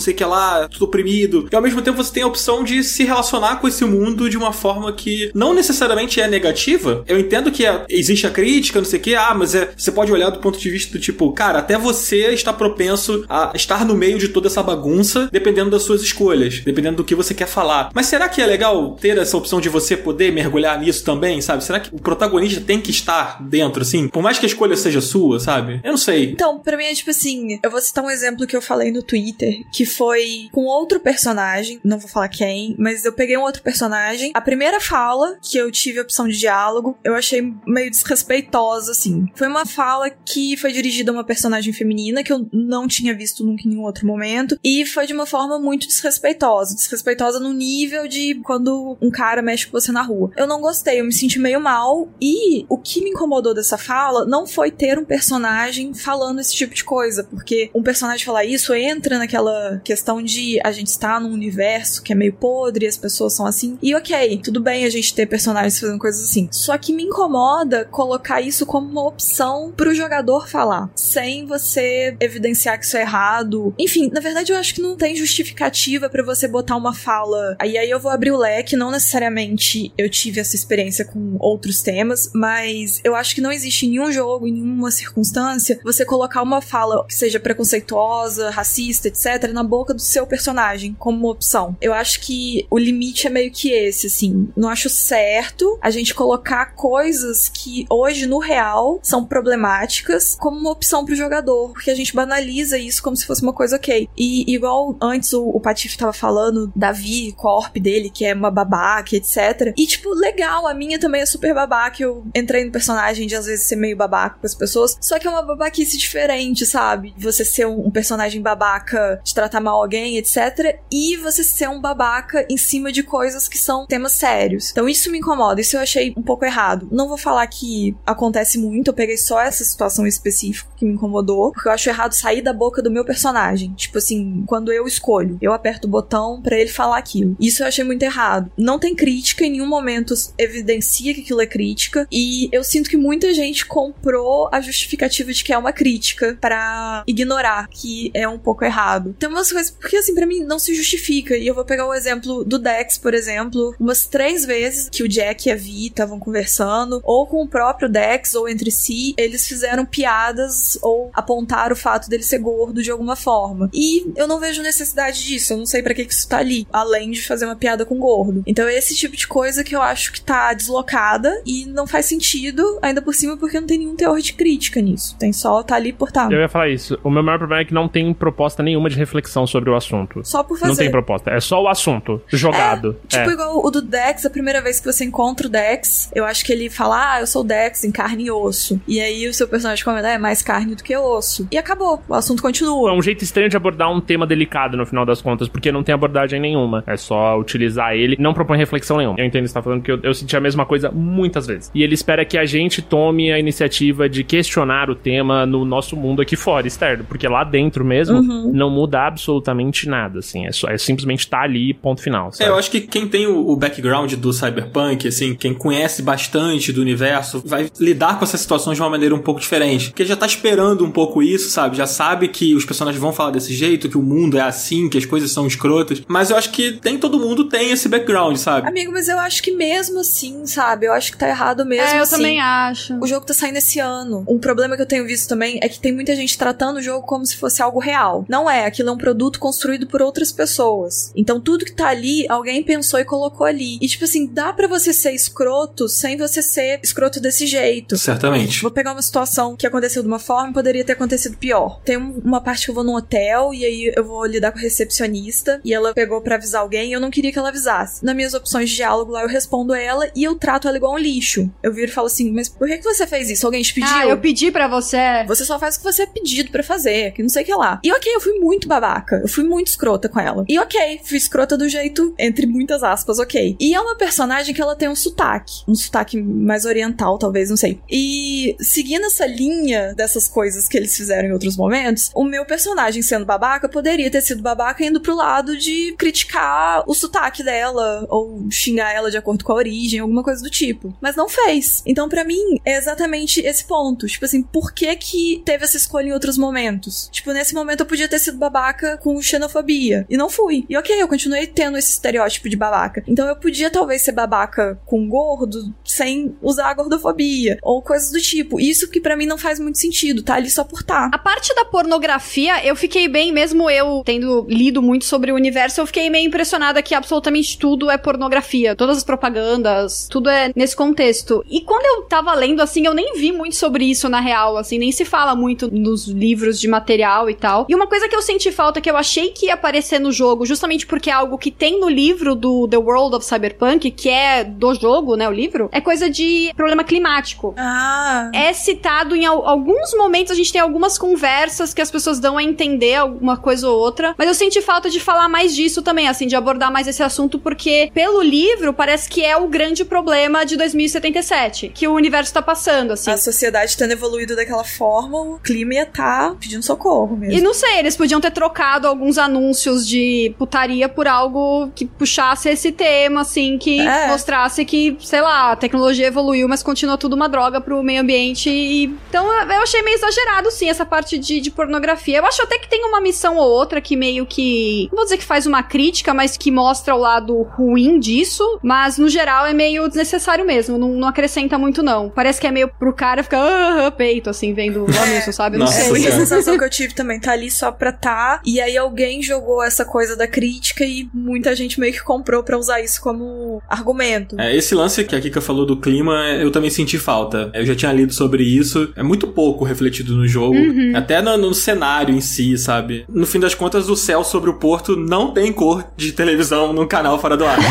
sei o que lá, tudo oprimido. E ao mesmo tempo você tem a opção de se relacionar com esse mundo de uma forma que não necessariamente é negativa. Eu entendo que é- existe a crítica, não sei o que, ah, mas é, você pode olhar do ponto de vista do tipo, cara, até você está propenso a estar no meio de toda essa bagunça, dependendo das suas escolhas, dependendo do que você quer falar. Mas será que é legal ter essa opção de você poder mergulhar nisso também, sabe? Será que o protagonista tem que estar dentro, assim? Por mais que a escolha seja sua, sabe? Eu não sei. Então, pra mim é tipo assim, eu vou citar um exemplo que eu falei no Twitter, que foi com outro personagem, não vou falar quem, mas eu peguei um outro personagem. A primeira fala que eu tive a opção de diálogo, eu achei meio desrespeitosa, assim. Foi uma fala que foi dirigida a uma personagem feminina que eu não tinha visto nunca em nenhum outro momento, e foi de uma forma muito desrespeitosa. Desrespeitosa no nível de quando um cara mexe com você na rua. Eu não gostei, eu me senti meio mal, e o que me incomodou dessa fala não foi ter um personagem falando esse tipo de coisa, porque um personagem falar isso entra naquela questão de a gente está num universo que é meio podre, as pessoas são assim. E ok, tudo bem a gente ter personagens fazendo coisas assim. Só que me incomoda colocar isso como uma opção pro jogador falar, sem você evidenciar que isso é errado. Enfim, na verdade eu acho que não tem justificativa pra você botar uma fala. Aí aí eu vou abrir o leque, não necessariamente eu tive essa experiência com outros temas, mas eu acho que não existe em nenhum jogo, em nenhuma circunstância, você colocar uma fala que seja preconceituosa, racista, etc, na boca do seu personagem como uma opção. Eu acho que o limite é meio que esse, assim. Não acho certo a gente colocar coisas que hoje no real são problemáticas como uma opção pro jogador, porque a gente banaliza isso como se fosse uma coisa ok. E igual antes o, o Patife tava falando da Corp dele, que é uma babaca, etc. E tipo, legal, a minha também é super babaca. Eu entrei no personagem de às vezes ser meio babaca com as pessoas, só que é uma babaquice diferente, sabe? Você ser um, personagem babaca de tratar mal alguém, etc. E você ser um babaca em cima de coisas que são temas sérios. Então isso me incomoda, isso eu achei um pouco errado. Não vou falar que acontece muito, eu peguei só essa situação específica que me incomodou, porque eu acho errado sair da boca do meu personagem. Tipo assim, quando eu escolho, eu aperto o botão pra ele falar aquilo. Isso eu achei muito errado. Não tem crítica, em nenhum momento evidencia que aquilo é crítica, e eu sinto que muita gente comprou a justificativa de que é uma crítica pra ignorar que é um pouco errado. Tem umas coisas, porque assim, pra mim não se justifica, e eu vou pegar o exemplo do Dex, por exemplo, umas três vezes que o Jack e a Vi estavam conversando, ou com o próprio Dex, ou entre si, eles fizeram piadas ou apontaram o fato dele ser gordo de alguma forma. E eu não vejo necessidade disso, eu não sei pra que isso tá ali, de fazer uma piada com gordo. Então é esse tipo de coisa que eu acho que tá deslocada e não faz sentido, ainda por cima porque não tem nenhum teor de crítica nisso. Tem só tá ali por tá. Eu ia falar isso. O meu maior problema é que não tem proposta nenhuma de reflexão sobre o assunto. Só por fazer. Não tem proposta. É só o assunto jogado. Tipo É. igual o do Dex, a primeira vez que você encontra o Dex, eu acho que ele fala, ah, eu sou o Dex em carne e osso. E aí o seu personagem comenta, é mais carne do que osso. E acabou, o assunto É continua. um jeito estranho de abordar um tema delicado no final das contas, porque não tem abordagem nenhuma. É só utilizar ele, não propõe reflexão nenhuma. Eu entendo o que você tá falando, que eu, eu senti a mesma coisa muitas vezes. E ele espera que a gente tome a iniciativa de questionar o tema no nosso mundo aqui fora, externo. Porque lá dentro mesmo, Uhum. não muda absolutamente nada, assim. É, só, é simplesmente estar ali, ponto final. É, sabe? eu acho que quem tem o, o background do Cyberpunk, assim, quem conhece bastante do universo, vai lidar com essas situações de uma maneira um pouco diferente. Porque já tá esperando um pouco isso, sabe? Já sabe que os personagens vão falar desse jeito, que o mundo é assim, que as coisas são escrotas. Mas eu acho que nem todo mundo tem esse background, sabe? Amigo, mas eu acho que mesmo assim, sabe? Eu acho que tá errado mesmo É, eu assim. também acho. O jogo tá saindo esse ano. Um problema que eu tenho visto também é que tem muita gente tratando o jogo como se fosse algo real. Não é, aquilo é um produto construído por outras pessoas. Então tudo que tá ali, alguém pensou e colocou ali. E tipo assim, dá pra você ser escroto sem você ser escroto desse jeito. Certamente. Vou pegar uma situação que aconteceu de uma forma e poderia ter acontecido pior. Tem um- uma parte que eu vou num hotel e aí eu vou lidar com a recepcionista e ela pegou pra avisar avisar alguém, eu não queria que ela avisasse. Nas minhas opções de diálogo lá, eu respondo ela e eu trato ela igual um lixo. Eu viro e falo assim, mas por que, que você fez isso? Alguém te pediu? Ah, eu pedi pra você. Você só faz o que você é pedido pra fazer, que não sei o que lá. E ok, eu fui muito babaca. Eu fui muito escrota com ela. E ok, fui escrota do jeito, entre muitas aspas, ok. E é uma personagem que ela tem um sotaque. Um sotaque mais oriental, talvez, não sei. E seguindo essa linha dessas coisas que eles fizeram em outros momentos, o meu personagem sendo babaca poderia ter sido babaca indo pro lado de criticar o sotaque dela ou xingar ela de acordo com a origem, alguma coisa do tipo. Mas não fez. Então, para mim, é exatamente esse ponto. Tipo assim, por que que teve essa escolha em outros momentos? Tipo, nesse momento eu podia ter sido babaca com xenofobia. E não fui. E ok, eu continuei tendo esse estereótipo de babaca. Então eu podia talvez ser babaca com gordo sem usar a gordofobia. Ou coisas do tipo. Isso que para mim não faz muito sentido. Tá ali só por tá. A parte da pornografia, eu fiquei bem, mesmo eu tendo lido muito sobre o universo, eu fiquei meio impressionada que absolutamente tudo é pornografia. Todas as propagandas, tudo é nesse contexto. E quando eu tava lendo, assim, eu nem vi muito sobre isso na real, assim, nem se fala muito nos livros de material e tal. E uma coisa que eu senti falta, que eu achei que ia aparecer no jogo, justamente porque é algo que tem no livro do The World of Cyberpunk, que é do jogo, né, o livro, é coisa de problema climático. Ah. É citado em al alguns momentos, a gente tem algumas conversas que as pessoas dão a entender alguma coisa ou outra, mas eu senti falta de falar mais disso também, assim, de abordar mais esse assunto, porque pelo livro parece que é o grande problema de 2077, que o universo tá passando, assim. A sociedade tendo evoluído daquela forma, o clima ia tá pedindo socorro mesmo. E não sei, eles podiam ter trocado alguns anúncios de putaria por algo que puxasse esse tema, assim, que É. mostrasse que, sei lá, a tecnologia evoluiu, mas continua tudo uma droga pro meio ambiente. E... Então eu achei meio exagerado, sim, essa parte de, de pornografia. Eu acho até que tem uma missão ou outra que meio que. Não vou dizer que faz uma crítica, mas que mostra o lado ruim disso. Mas no geral é meio desnecessário mesmo. Não, não acrescenta muito, não. Parece que é meio pro cara ficar ah, ah, peito, assim, vendo o anúncio, [laughs] sabe? Eu Não Nossa, É, sei. foi a sensação que eu tive também. Tá ali só pra tá. E aí alguém jogou essa coisa da crítica e muita gente meio que comprou pra usar isso como argumento. É, esse lance que a Kika falou do clima, eu também senti falta. Eu já tinha lido sobre isso. É muito pouco refletido no jogo. Até no, no cenário em si, sabe? No fim das contas, o céu sobre o porto não tem cor de televisão no canal fora do ar. [laughs]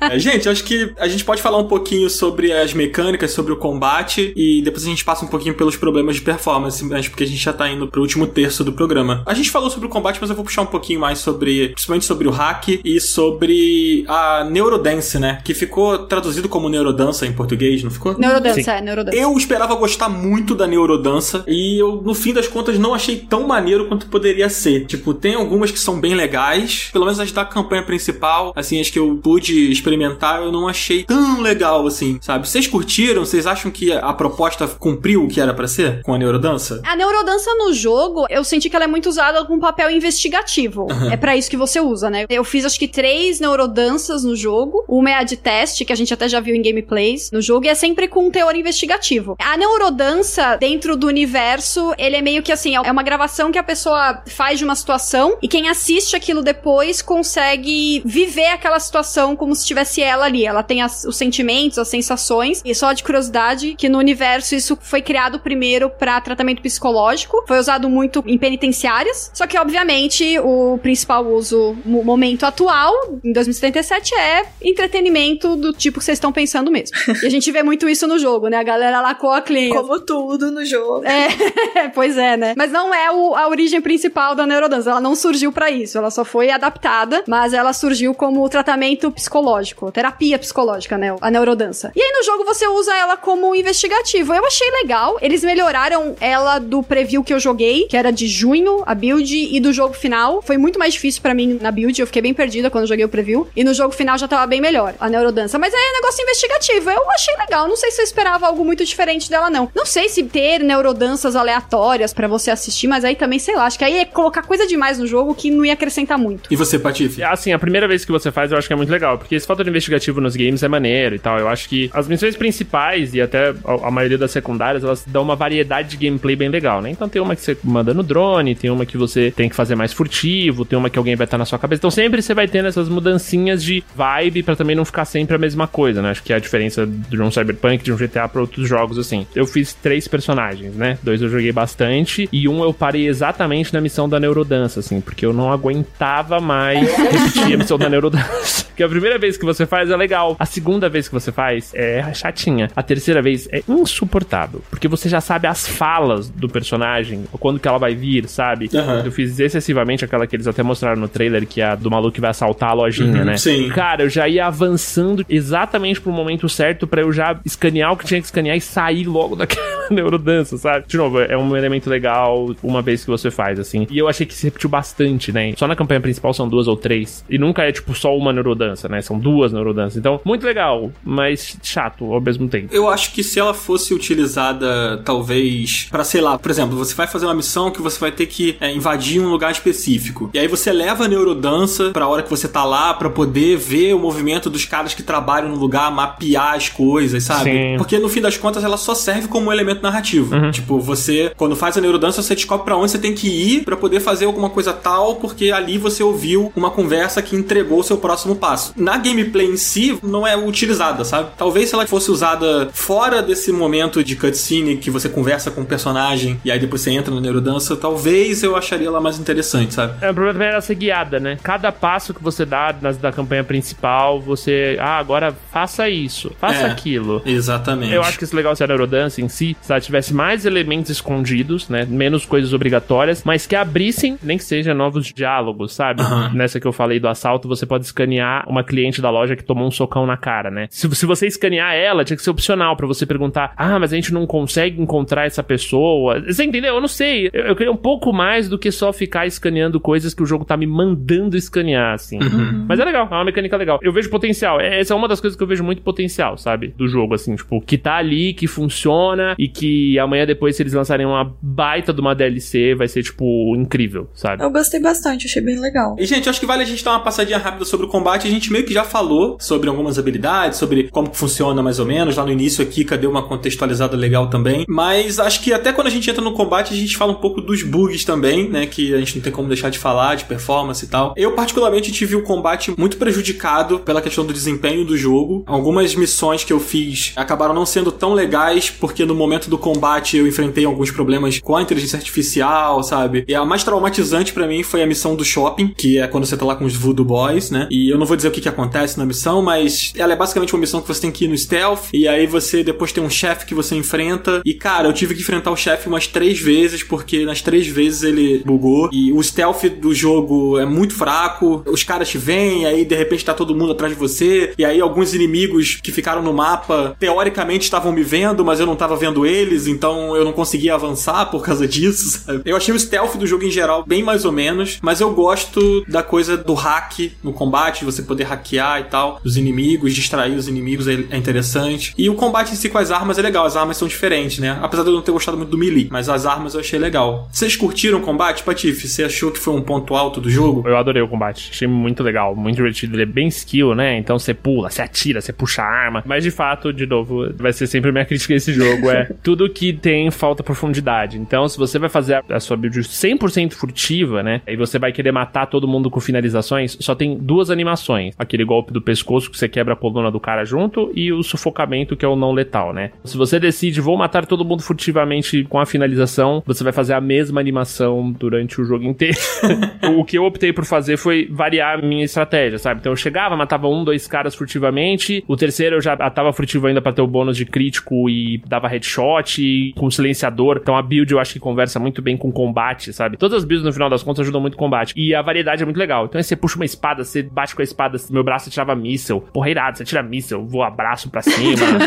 É, gente, acho que a gente pode falar um pouquinho sobre as mecânicas, sobre o combate, e depois a gente passa um pouquinho pelos problemas de performance, mas porque a gente já tá indo pro último terço do programa. A gente falou sobre o combate, mas eu vou puxar um pouquinho mais sobre, principalmente sobre o hack e sobre a Neurodance, né? Que ficou traduzido como Neurodança em português, não ficou? Neurodança, é, neurodança. Eu esperava gostar muito da neurodança e eu, no fim das contas, não achei tão maneiro quanto poderia ser. Tipo, tem algumas que são bem legais, pelo menos as da campanha principal, assim, as que eu pude experimentar, eu não achei tão legal assim, sabe? Vocês curtiram? Vocês acham que a proposta cumpriu o que era pra ser com a neurodança? A neurodança no jogo, eu senti que ela é muito usada com papel investigativo. É pra isso que você usa, né? Eu fiz acho que três neurodanças no jogo. Uma é a de teste, que a gente até já viu em gameplays no jogo, e é sempre com um teor investigativo. A neurodança, dentro do universo, ele é meio que assim, é uma gravação que a pessoa faz de uma situação, e quem assiste aquilo depois consegue viver aquela situação como se tivesse ela ali. Ela tem as- os sentimentos, as sensações, e só de curiosidade, que no universo isso foi criado primeiro pra tratamento psicológico, foi usado muito em penitenciárias, só que obviamente o principal uso no momento atual, em 2077, é entretenimento do tipo que vocês estão pensando mesmo. e a gente vê muito isso no jogo, né? A galera lá com a clean. Como tudo no jogo. É, [laughs] pois é, né? Mas não é o- a origem principal da neurodança. Ela não surgiu pra isso. Ela só foi adaptada, mas ela surgiu como tratamento psicológico, terapia psicológica, né? A neurodança. E aí no jogo você usa ela como investigativo. Eu achei legal. Eles melhoraram ela do preview que eu joguei, que era de junho, a build, e do jogo final. Foi muito mais difícil pra mim na build. Eu fiquei bem perdida quando joguei o preview. E no jogo final já tava bem melhor, a neurodança. Mas é negócio investigativo. Eu achei legal. Não sei se eu esperava algo muito diferente dela, não. Não sei se ter neurodanças aleatórias pra você assistir, mas aí também, sei lá, acho que aí é colocar coisa demais no jogo que não ia acrescentar muito. E você, Assim, a primeira vez que você faz, eu acho que é muito legal, porque esse fator investigativo nos games é maneiro e tal. Eu acho que as missões principais e até a, a maioria das secundárias, elas dão uma variedade de gameplay bem legal, né? Então tem uma que você manda no drone, tem uma que você tem que fazer mais furtivo, tem uma que alguém vai estar na sua cabeça. Então sempre você vai tendo essas mudancinhas de vibe pra também não ficar sempre a mesma coisa, né? Acho que é a diferença de um Cyberpunk, de um GTA pra outros jogos, assim. Eu fiz três personagens, né? Dois eu joguei bastante e um eu parei exatamente na missão da neurodança, assim, porque eu não aguentava mais repetir a missão da neurodança. [laughs] Que a primeira vez que você faz é legal. A segunda vez que você faz é chatinha. A terceira vez é insuportável. Porque você já sabe as falas do personagem, quando que ela vai vir, sabe? Aham. Eu fiz excessivamente aquela que eles até mostraram no trailer, que é a do maluco que vai assaltar a lojinha, Uhum, né? sim. Cara, eu já ia avançando exatamente pro momento certo pra eu já escanear o que tinha que escanear e sair logo [laughs] daquela neurodança, sabe? De novo, é um elemento legal uma vez que você faz, assim. E eu achei que se repetiu bastante, né? Só na campanha principal são duas ou três. E nunca é, tipo, só uma neurodança, né? São duas neurodanças. Então, muito legal, mas chato ao mesmo tempo. Eu acho que se ela fosse utilizada, talvez, pra sei lá, por exemplo, você vai fazer uma missão que você vai ter que é, invadir um lugar específico. E aí você leva a neurodança pra hora que você tá lá, pra poder ver o movimento dos caras que trabalham no lugar, mapear as coisas, sabe? Sim. Porque no fim das contas ela só serve como um elemento narrativo. Tipo, você, quando faz a neurodança, você descobre pra onde você tem que ir pra poder fazer alguma coisa tal, porque ali você ouviu uma conversa que entregou o seu próximo passo. Na gameplay em si, não é utilizada, sabe? Talvez se ela fosse usada fora desse momento de cutscene que você conversa com o personagem e aí depois você entra na neurodança, talvez eu acharia ela mais interessante, sabe? É, o problema também era ser guiada, né? Cada passo que você dá nas, da campanha principal, você. Ah, agora faça isso, faça É. aquilo. Exatamente. Eu acho que isso é legal se a neurodança em si, se ela tivesse mais elementos escondidos, né? Menos coisas obrigatórias, mas que abrissem, nem que seja novos diálogos, sabe? Aham. Nessa que eu falei do assalto, você pode escanear uma cliente da loja que tomou um socão na cara, né? Se, se você escanear ela, tinha que ser opcional pra você perguntar: ah, mas a gente não consegue encontrar essa pessoa. Você entendeu? Eu não sei. Eu, eu queria um pouco mais do que só ficar escaneando coisas que o jogo tá me mandando escanear, assim. Mas é legal, é uma mecânica legal. Eu vejo potencial. É- Essa é uma das coisas que eu vejo muito potencial, sabe? Do jogo, assim, tipo, que tá ali, que funciona e que amanhã depois, se eles lançarem uma baita de uma DLC, vai ser, tipo, incrível, sabe? Eu gostei bastante, achei bem legal. E, gente, acho que vale a gente dar uma passadinha rápida sobre o combate. A gente meio que já falou sobre algumas habilidades, sobre como funciona mais ou menos. Lá no início aqui, cadê uma contextualizada legal também. Mas acho que até quando a gente entra no combate, a gente fala um pouco dos bugs também, né? Que a gente não tem como deixar de falar, de performance e tal. Eu, particularmente, tive o combate muito prejudicado pela questão do desempenho do jogo. Algumas missões que eu fiz acabaram não sendo tão legais, porque no momento do combate eu enfrentei alguns problemas com a inteligência artificial, sabe? E a mais traumatizante pra mim foi a missão do shopping, que é quando você tá lá com os Voodoo Boys, né? E eu não vou dizer o que, que acontece na missão, mas ela é basicamente uma missão que você tem que ir no stealth, e aí você depois tem um chefe que você enfrenta. E cara, eu tive que enfrentar o chefe umas três vezes, porque nas três vezes ele bugou. E o stealth do jogo é muito fraco, os caras te veem, aí de repente tá todo mundo atrás de você, e aí alguns inimigos que ficaram no mapa, teoricamente estavam me vendo, mas eu não tava vendo eles, então eu não conseguia avançar por causa [laughs] disso, sabe? Eu achei o stealth do jogo em geral bem mais ou menos, mas eu gosto da coisa do hack no combate, você poder hackear e tal, os inimigos, distrair os inimigos é é interessante. E o combate em si com as armas é legal, as armas são diferentes, né? Apesar de eu não ter gostado muito do melee, mas as armas eu achei legal. Vocês curtiram o combate, Patife? Você achou que foi um ponto alto do jogo? Eu adorei o combate. Achei muito legal, muito divertido. Ele é bem skill, né? Então você pula, você atira, você puxa a arma. Mas de fato, de novo, vai ser sempre minha [laughs] crítica a esse jogo. É tudo que tem falta profundidade. Então, se você vai fazer a, sua build 100% furtiva, né? E você vai querer matar todo mundo com finalizações, só tem duas animações: aquele golpe do pescoço que você quebra a coluna do cara junto e o sufocamento, que é o não letal, né? Se você decide, vou matar todo mundo furtivamente com a finalização, você vai fazer a mesma animação durante o jogo inteiro. [laughs] o que eu optei por fazer foi variar a minha estratégia, sabe? Então eu chegava, matava um, dois caras furtivamente, o terceiro eu já tava furtivo ainda pra ter o bônus de crítico e dava headshot e com silenciador. Então a build eu acho que conversa muito bem com combate, sabe? Todas as builds no final das contas ajudam muito o combate. E a variedade é muito legal. Então aí você puxa uma espada, você bate com a espada, meu braço tirava míssel. Porra, irado, você tira míssel, voa braço pra cima.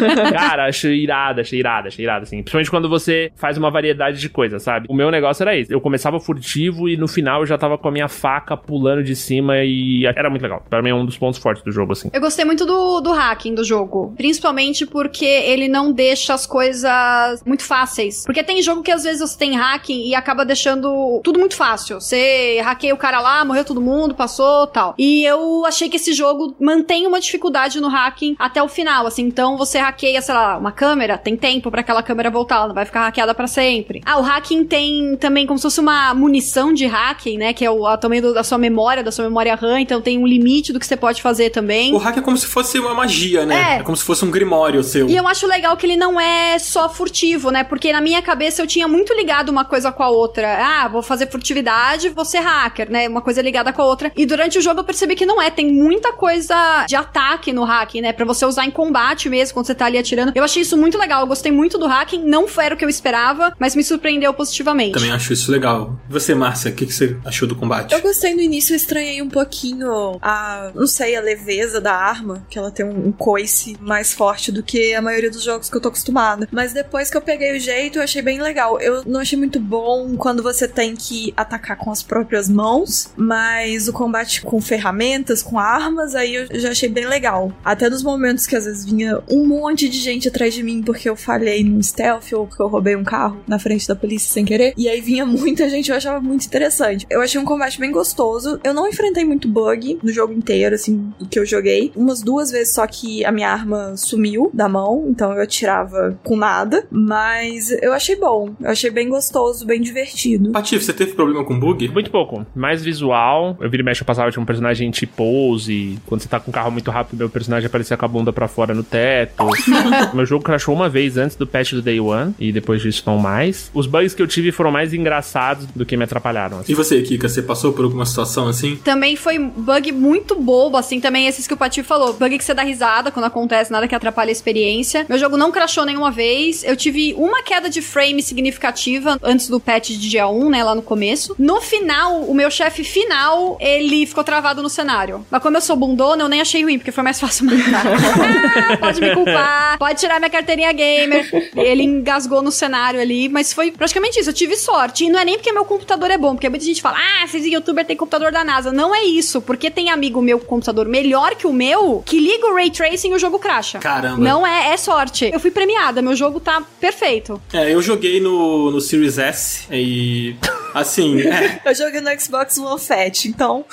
[laughs] Cara, achei irado, achei irado, achei irado, assim. Principalmente quando você faz uma variedade de coisas, sabe? O meu negócio era esse. Eu começava furtivo e no final eu já tava com a minha faca pulando de cima e era muito legal. Pra mim é um dos pontos fortes do jogo, assim. Eu gostei muito do, do hacking do jogo. Principalmente porque ele não deixa as coisas muito fáceis. Porque tem jogo que às vezes você tem hacking e acaba deixando tudo muito fácil. Você hackeia o cara lá, morreu todo mundo, passou tal. E eu achei que esse jogo mantém uma dificuldade no hacking até o final, assim. Então você hackeia, sei lá, uma câmera, tem tempo para aquela câmera voltar, ela não vai ficar hackeada para sempre. Ah, o hacking tem também como se fosse uma munição de hacking, né? Que é o também do, da sua memória, da sua memória RAM, então tem um limite do que você pode fazer também. O hack é como se fosse uma magia, né? É. É como se fosse um grimório seu. E eu acho legal que ele não é só furtivo, né? Porque na minha cabeça eu tinha muito ligado uma coisa com a outra. Ah, vou fazer furtividade, vou ser hacker, né? Uma coisa ligada com a outra. E durante o jogo eu percebi que não é. Tem muita coisa de ataque no hacking, né? Pra você usar em combate mesmo, quando você tá ali atirando. Eu achei isso muito legal. Eu gostei muito do hacking. Não foi o que eu esperava, mas me surpreendeu positivamente. Também acho isso legal. E você, Márcia, o que, que você achou do combate? Eu gostei no início, eu estranhei um pouquinho a, não sei, a leveza da arma, que ela tem um, um coice mais forte do que a maioria dos jogos que eu tô acostumada. Mas depois que eu peguei o jeito, eu achei bem legal. Eu não achei muito bom quando você tem que atacar com as próprias mãos, mas o combate com ferramentas, com armas, aí eu já achei bem legal. Até nos momentos que às vezes vinha um monte de gente atrás de mim porque eu falhei num stealth ou porque eu roubei um carro na frente da polícia sem querer, e aí vinha [laughs] muita gente, eu achava muito interessante. Eu achei um combate bem gostoso. Eu não enfrentei muito bug no jogo inteiro, assim, do que eu joguei. Umas duas vezes só que a minha arma sumiu da mão, então eu atirava com nada. Mas eu achei bom. Eu achei bem gostoso, bem divertido. Patife, você teve problema com bug? Muito pouco. Mais visual. Eu vira e mexe, eu passava de um personagem de pose. Quando você tá com um carro muito rápido, meu personagem aparecia com a bunda pra fora no teto. [laughs] meu jogo crashou uma vez antes do patch do Day One. E depois disso não mais. Os bugs que eu tive foram mais engraçados do que me atrapalharam. assim. E você, Kika, você passou por alguma situação assim? Também foi bug muito bobo, assim, também esses que o Pati falou. Bug que você dá risada quando acontece, nada que atrapalhe a experiência. Meu jogo não crashou nenhuma vez. Eu tive uma queda de frame significativa antes do patch de dia 1, né, lá no começo. No final, o meu chefe final, ele ficou travado no cenário. Mas como eu sou bundona, eu nem achei ruim, porque foi mais fácil matar. ah, [laughs] pode me culpar, pode tirar minha carteirinha gamer. Ele engasgou no cenário ali, mas foi praticamente isso. Eu tive sorte. E não é nem porque meu computador é bom, porque muita gente fala, ah, esses youtubers têm computador da NASA. Não é isso, porque tem amigo meu com computador melhor que o meu, que liga o Ray Tracing e o jogo cracha. Caramba. Não é, é sorte. Eu fui premiada, meu jogo tá perfeito. É, eu joguei no, no Series S e. Assim, é, Eu joguei no Xbox One Fat, então.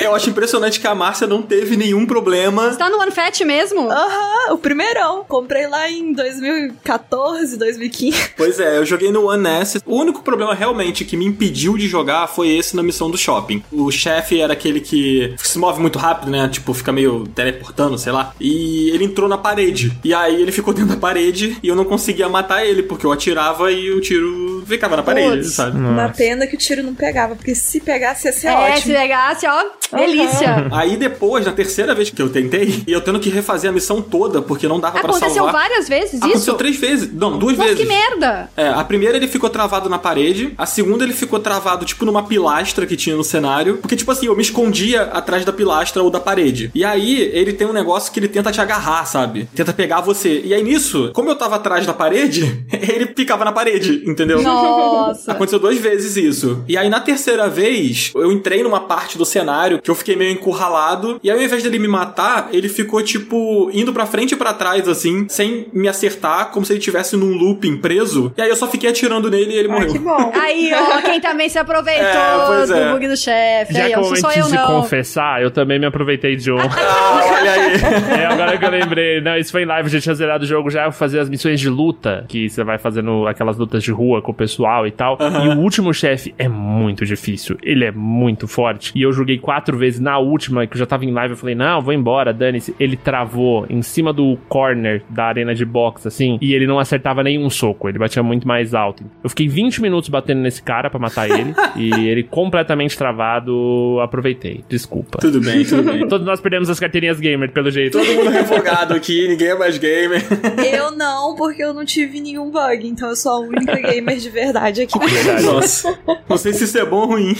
eu acho impressionante que a Márcia não teve nenhum problema. Você tá no OneFat mesmo? Aham, o primeirão. Comprei lá em 2014, 2015. Pois é, eu joguei no One S. O único problema realmente que me impediu de jogar foi esse na missão do shopping. O chefe era aquele que se move muito rápido, né? Tipo, fica meio teleportando, sei lá. E ele entrou na parede. E aí ele ficou dentro da parede e eu não conseguia matar ele, porque eu atirava e o tiro ficava na parede, Putz. sabe? Uma pena que o tiro não pegava, porque se pegasse ia ser é, ótimo. se pegasse, ó, delícia. Aí depois, na terceira vez que eu tentei, e eu tendo que refazer a missão toda, porque não dava pra Aconteceu salvar. várias vezes Aconteceu isso? três vezes. Não, duas Nossa, vezes. que merda. É, a primeira ele ficou travado na parede, a segunda ele ficou travado, tipo, numa pilastra que tinha no cenário. Porque, tipo assim, eu me escondia atrás da pilastra ou da parede. E aí, ele tem um negócio que ele tenta te agarrar, sabe? Tenta pegar você. E aí, nisso, como eu tava atrás da parede, [laughs] ele ficava na parede, entendeu? Nossa. Aconteceu duas vezes isso. E aí, na terceira vez, eu entrei numa parte do cenário que eu fiquei meio encurralado. E aí, ao invés dele me matar, ele ficou, tipo, indo pra frente e pra trás, assim, sem me acertar, como se ele estivesse num looping preso. E aí, eu só fiquei atirando nele e ele Ah, morreu. que bom. [laughs] Aí, ó, quem também se aproveitou É, pois é. do bug do chefe. Já Aí, que não sou eu de não. confessar, eu também me aproveitei de um. [laughs] Ah, olha aí. É, agora que eu lembrei. Não, isso foi em live, eu já tinha zerado o jogo, já fazer as missões de luta, que você vai fazendo aquelas lutas de rua com o pessoal e tal. E o último chefe é muito difícil. Ele é muito forte. E eu joguei quatro vezes. Na última, que eu já tava em live, eu falei, não, vou embora, dane-se. Ele travou em cima do corner da arena de boxe, assim, e ele não acertava nenhum soco. Ele batia muito mais alto. Eu fiquei 20 minutos batendo nesse cara pra matar ele. [laughs] e ele completamente travado, aproveitei. Desculpa. Tudo bem, tudo [laughs] bem. Todos nós perdemos as carteirinhas gamer, pelo jeito. Todo mundo refogado aqui, ninguém é mais gamer. [laughs] Eu não, porque eu não tive nenhum bug, então eu sou a única gamer de verdade aqui. Verdade. Nossa. Não sei se isso é bom ou ruim.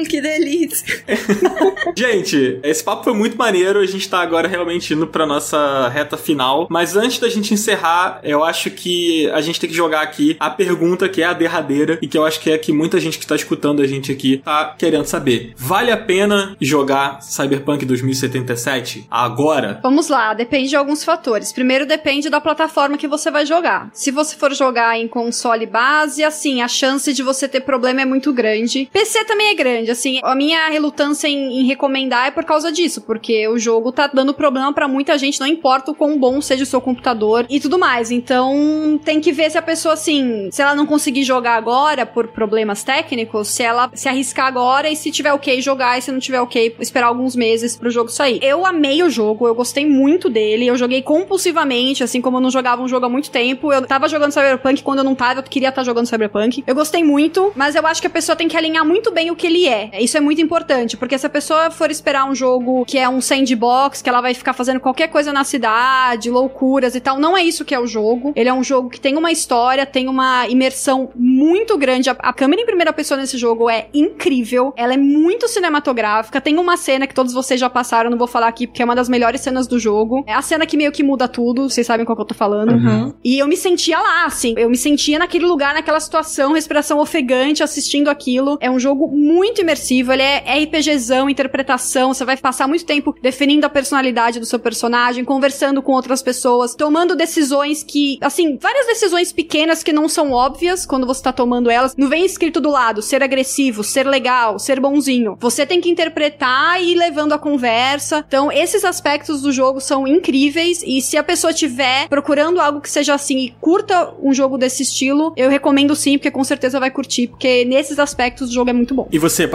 Hum, que delícia. [laughs] Gente, esse papo foi muito maneiro. A gente tá agora realmente indo pra nossa reta final. Mas antes da gente encerrar, eu acho que a gente tem que jogar aqui a pergunta que é a derradeira e que eu acho que é que muita gente que tá escutando a gente aqui tá querendo saber. Vale a pena jogar Cyberpunk 2077 agora? Vamos lá, depende de alguns fatores. Primeiro depende da plataforma que você vai jogar. Se você for jogar em console base, assim, a chance de você ter problema é muito grande. PC também é grande, Assim, a minha relutância em, em recomendar é por causa disso, porque o jogo tá dando problema para muita gente, não importa o quão bom seja o seu computador e tudo mais. Então, tem que ver se a pessoa, assim, se ela não conseguir jogar agora por problemas técnicos, se ela se arriscar agora e se tiver ok jogar e se não tiver ok esperar alguns meses pro jogo sair. Eu amei o jogo, eu gostei muito dele, eu joguei compulsivamente, assim como eu não jogava um jogo há muito tempo. Eu tava jogando Cyberpunk quando eu não tava, eu queria estar tá jogando Cyberpunk. Eu gostei muito, mas eu acho que a pessoa tem que alinhar muito bem o que ele é. Isso é muito importante, porque se a pessoa for esperar um jogo que é um sandbox, que ela vai ficar fazendo qualquer coisa na cidade, loucuras e tal, não é isso que é o jogo. Ele é um jogo que tem uma história, tem uma imersão muito grande. A, a câmera em primeira pessoa nesse jogo é incrível, ela é muito cinematográfica. Tem uma cena que todos vocês já passaram, não vou falar aqui porque é uma das melhores cenas do jogo. É a cena que meio que muda tudo, vocês sabem qual que eu tô falando. Uhum. E eu me sentia lá, assim. Eu me sentia naquele lugar, naquela situação, respiração ofegante, assistindo aquilo. É um jogo muito imersivo, ele é RPGzão, interpretação. Você vai passar muito tempo definindo a personalidade do seu personagem, conversando com outras pessoas, tomando decisões que, assim, várias decisões pequenas que não são óbvias quando você tá tomando elas. Não vem escrito do lado ser agressivo, ser legal, ser bonzinho. Você tem que interpretar e ir levando a conversa. Então, esses aspectos do jogo são incríveis e se a pessoa tiver procurando algo que seja assim e curta um jogo desse estilo, eu recomendo sim, porque com certeza vai curtir, porque nesses aspectos o jogo é muito bom. E você,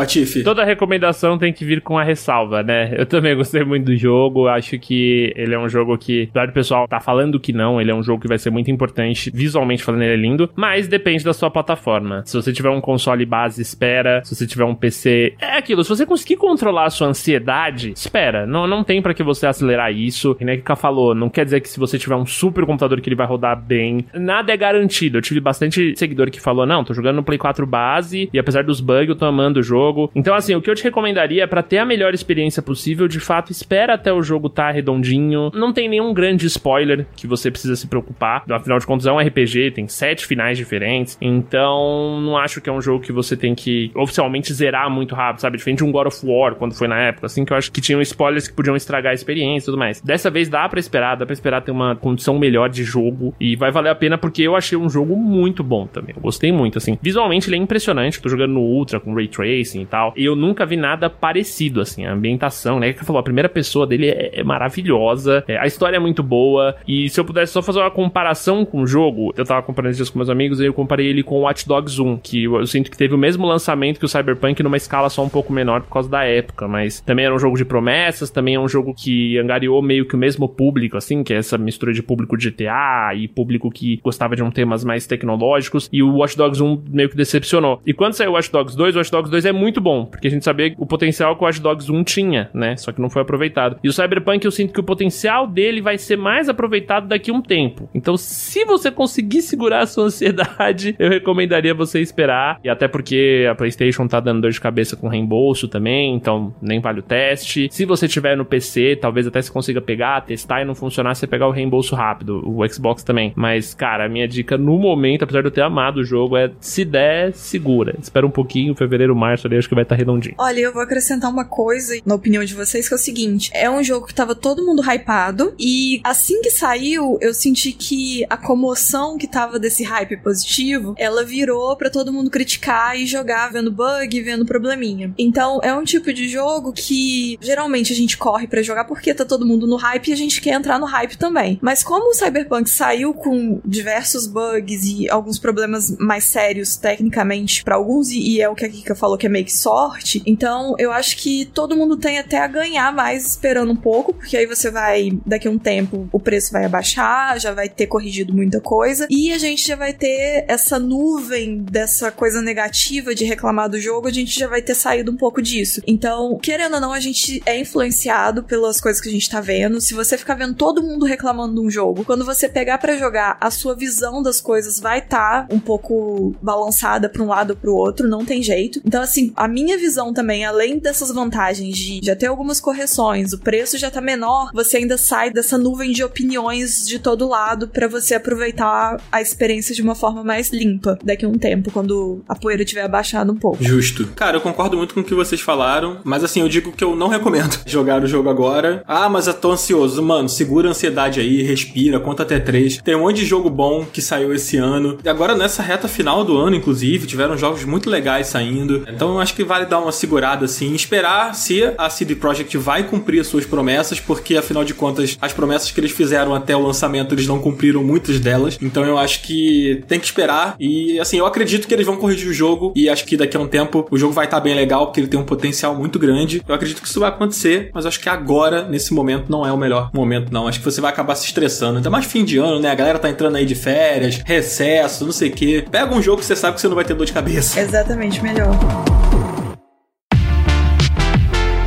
Toda recomendação tem que vir com a ressalva, né? Eu também gostei muito do jogo, acho que ele é um jogo que, apesar do pessoal tá falando que não, ele é um jogo que vai ser muito importante, visualmente falando ele é lindo, mas depende da sua plataforma. Se você tiver um console base, espera. Se você tiver um PC, é aquilo, se você conseguir controlar a sua ansiedade, espera. Não, não tem para que você acelerar isso. Que nem que falou, não quer dizer que se você tiver um super computador que ele vai rodar bem. Nada é garantido. Eu tive bastante seguidor que falou: "Não, tô jogando no Play 4 base e apesar dos bugs eu tô amando o jogo". Então assim, o que eu te recomendaria é para ter a melhor experiência possível, de fato, espera até o jogo tá redondinho. Não tem nenhum grande spoiler que você precisa se preocupar. Afinal de contas é um RPG, tem sete finais diferentes. Então, não acho que é um jogo que você tem que oficialmente zerar muito rápido, sabe? Diferente de um God of War quando foi na época, assim, que eu acho que tinham spoilers que podiam estragar a experiência e tudo mais. Dessa vez dá para esperar, dá pra esperar ter uma condição melhor de jogo e vai valer a pena porque eu achei um jogo muito bom também. Eu gostei muito, assim. Visualmente ele é impressionante, tô jogando no Ultra com Ray Tracing e tal, e eu nunca vi nada parecido, assim. A ambientação, né? Que falou, a primeira pessoa dele é, é maravilhosa, é, a história é muito boa, e se eu pudesse só fazer uma comparação com o jogo, eu tava comparando esses dias com meus amigos e eu comparei ele com Watch Dogs 1, que eu, eu sinto que teve o mesmo lançamento que o Cyberpunk numa escala só um pouco menor por causa da época, mas também era um jogo de promessas, também é um jogo que angariou meio que o mesmo público, assim, que é essa mistura de público de GTA e público que gostava de um temas mais tecnológicos, e o Watch Dogs 1 meio que decepcionou. E quando saiu o Watch Dogs 2, o Watch Dogs 2 é muito bom, porque a gente sabia o potencial que o Watch Dogs 1 tinha, né? Só que não foi aproveitado. E o Cyberpunk eu sinto que o potencial dele vai ser mais aproveitado daqui a um tempo. Então, se você conseguir segurar a sua ansiedade, [laughs] eu recomendaria você esperar. E até porque a PlayStation tá dando dor de cabeça com reembolso também, então nem vale o teste. Se você tiver no PC, talvez até você consiga pegar, testar e não funcionar, você pegar o reembolso rápido. O Xbox também. Mas, cara, a minha dica no momento, apesar de eu ter amado o jogo, é se der, segura. Espera um pouquinho, fevereiro, março ali, acho que vai estar tá redondinho. Olha, eu vou acrescentar uma coisa, na opinião de vocês, que é o seguinte: é um jogo que tava todo mundo hypado, e assim que saiu, eu senti que a comoção que tava desse hype positivo, ela virou para todo mundo criticar e jogar vendo bug, vendo probleminha. Então, é um tipo de jogo que geralmente a gente corre para jogar porque tá todo mundo no hype e a gente quer entrar no hype também. Mas como o Cyberpunk saiu com diversos bugs e alguns problemas mais sérios tecnicamente para alguns e é o que a Kika falou que é meio sorte, então eu acho que todo mundo tem até a ganhar mais esperando um pouco, porque aí você vai daqui a um tempo o preço vai abaixar, já vai ter corrigido muita coisa e a gente já vai ter essa nuvem dessa coisa negativa de reclamar do jogo, a gente já vai ter saído um pouco disso. Então, querendo ou não, a gente é influenciado pelas coisas que a gente tá vendo. Se você ficar vendo todo mundo reclamando de um jogo, quando você pegar para jogar, a sua visão das coisas vai estar tá um pouco balançada para um lado ou pro outro, não tem jeito. Então, assim, a minha visão também, além dessas vantagens de já ter algumas correções, o preço já tá menor, você ainda sai dessa nuvem de opiniões de todo lado para você aproveitar a experiência de uma forma mais limpa daqui a um tempo, quando a poeira tiver abaixado um pouco. Justo. Cara, eu concordo muito com o que vocês falaram, mas assim, eu digo que eu não recomendo [laughs] jogar o jogo agora. Ah, mas eu tô ansioso. Mano, segura a ansiedade aí, respira, conta até três. Tem um monte de jogo bom que saiu esse ano. E agora, nessa reta final do ano, inclusive, tiveram jogos muito legais saindo. Então, acho que vale dar uma segurada assim, esperar se a CD Projekt vai cumprir as suas promessas, porque afinal de contas, as promessas que eles fizeram até o lançamento, eles não cumpriram muitas delas. Então eu acho que tem que esperar e assim, eu acredito que eles vão corrigir o jogo e acho que daqui a um tempo o jogo vai estar tá bem legal, porque ele tem um potencial muito grande. Eu acredito que isso vai acontecer, mas acho que agora, nesse momento, não é o melhor momento, não. Acho que você vai acabar se estressando. Ainda mais fim de ano, né? A galera tá entrando aí de férias, recesso, não sei o quê. Pega um jogo que você sabe que você não vai ter dor de cabeça. Exatamente, melhor.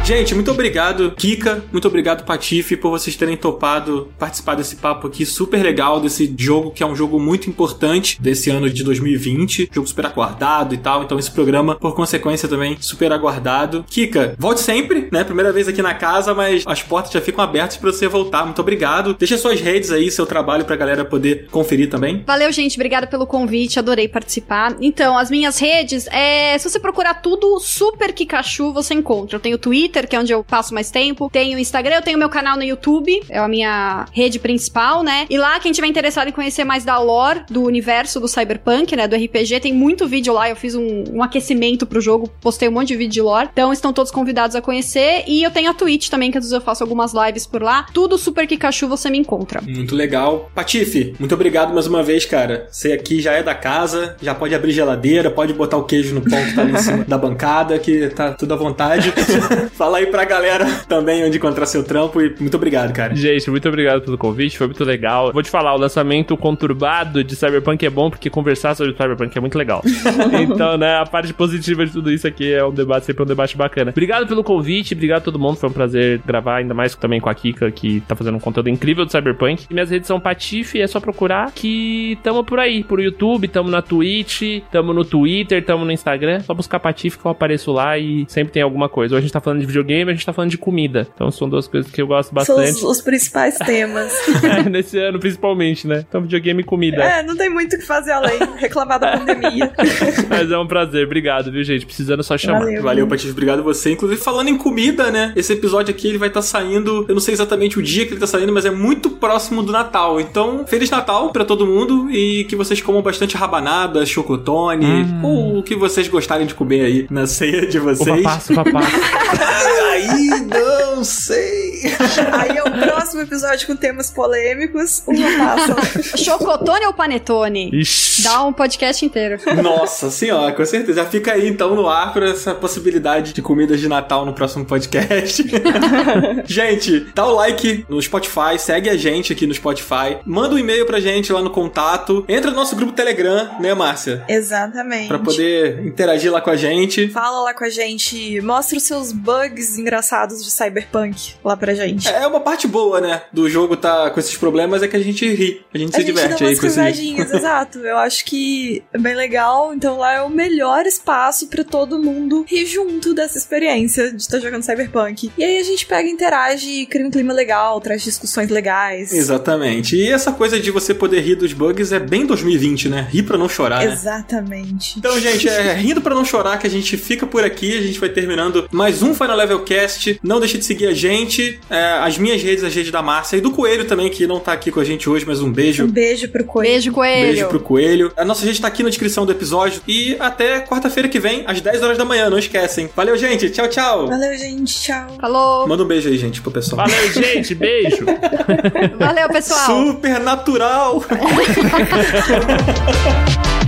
Gente, muito obrigado, Kika. Muito obrigado, Patife, por vocês terem topado participar desse papo aqui super legal, desse jogo que é um jogo muito importante desse ano de 2020. Jogo super aguardado e tal. Então, esse programa, por consequência, também super aguardado. Kika, volte sempre, né? Primeira vez aqui na casa, mas as portas já ficam abertas para você voltar. Muito obrigado. Deixa suas redes aí, seu trabalho pra galera poder conferir também. Valeu, gente. Obrigada pelo convite. Adorei participar. Então, as minhas redes, é... se você procurar tudo Super Kikachu, você encontra. Eu tenho Twitter, Twitter, que é onde eu passo mais tempo. Tenho Instagram, eu tenho meu canal no YouTube, é a minha rede principal, né? E lá, quem tiver interessado em conhecer mais da lore, do universo do Cyberpunk, né? Do RPG, tem muito vídeo lá. Eu fiz um, um aquecimento pro jogo, postei um monte de vídeo de lore. Então estão todos convidados a conhecer. E eu tenho a Twitch também, que às vezes eu faço algumas lives por lá. Tudo Super Kikachu você me encontra. Muito legal. Patife, muito obrigado mais uma vez, cara. Você aqui já é da casa, já pode abrir geladeira, pode botar o queijo no pão que tá ali em cima [laughs] da bancada, que tá tudo à vontade. [laughs] Fala aí pra galera [laughs] também onde encontrar seu trampo e muito obrigado, cara. Gente, muito obrigado pelo convite, foi muito legal. Vou te falar, o lançamento conturbado de Cyberpunk é bom porque conversar sobre Cyberpunk é muito legal. [laughs] então, né, a parte positiva de tudo isso aqui é um debate, sempre um debate bacana. Obrigado pelo convite, obrigado a todo mundo, foi um prazer gravar, ainda mais também com a Kika, que tá fazendo um conteúdo incrível do Cyberpunk. E minhas redes são Patife, é só procurar que tamo por aí, por YouTube, tamo na Twitch, tamo no Twitter, tamo no Instagram, só buscar Patife que eu apareço lá e sempre tem alguma coisa. Hoje a gente tá falando de videogame, a gente tá falando de comida. Então são duas coisas que eu gosto bastante. São os, os principais temas. [laughs] é, nesse ano, principalmente, né? Então, videogame e comida. É, não tem muito o que fazer além. Reclamar da [laughs] pandemia. [laughs] Mas é um prazer. Obrigado, viu, gente? Precisando só chamar. Valeu, Valeu Patife. Obrigado você. Inclusive, falando em comida, né? Esse episódio aqui, ele vai estar tá saindo... Eu não sei exatamente o dia que ele tá saindo, mas é muito próximo do Natal. Então, Feliz Natal pra todo mundo e que vocês comam bastante rabanada, chocotone, hum. ou o que vocês gostarem de comer aí na ceia de vocês. Uva passa, uva passa. Aí, não sei. [laughs] Aí é o próximo episódio com temas polêmicos. Uma passa. [laughs] Chocotone ou panetone? Ixi. Dá um podcast inteiro. Nossa senhora, com certeza. Já fica aí então no ar para essa possibilidade de comidas de Natal no próximo podcast. [laughs] gente, dá o like no Spotify, segue a gente aqui no Spotify, manda um e-mail pra gente lá no contato, entra no nosso grupo Telegram, né, Márcia? Exatamente. Pra poder interagir lá com a gente. Fala lá com a gente, mostra os seus bugs engraçados de Cyberpunk lá pra gente. É uma parte boa, né? Do jogo tá com esses problemas é que a gente ri, a gente a se gente diverte aí com esses. [laughs] exato. Eu acho que é bem legal. Então lá é o melhor espaço para todo mundo rir junto dessa experiência de estar jogando Cyberpunk. E aí a gente pega, interage, cria um clima legal, traz discussões legais. Exatamente. E essa coisa de você poder rir dos bugs é bem 2020, né? Rir pra não chorar, né? Exatamente. Então, gente, é rindo pra não chorar que a gente fica por aqui. A gente vai terminando mais um Final Level Cast. Não deixe de seguir a gente, é, as minhas redes, as redes da Márcia e do Coelho também, que não tá aqui com a gente hoje, mas um beijo. Um beijo pro Coelho. Beijo, Coelho. Beijo pro Coelho. A nossa rede tá aqui na descrição do episódio. E até quarta-feira que vem, às 10 horas da manhã, não esquecem. Valeu, gente. Tchau, tchau. Valeu, gente. Tchau. Falou. Manda um beijo aí, gente, pro pessoal. Valeu, gente. Beijo. [laughs] Valeu, pessoal. Super natural. [laughs]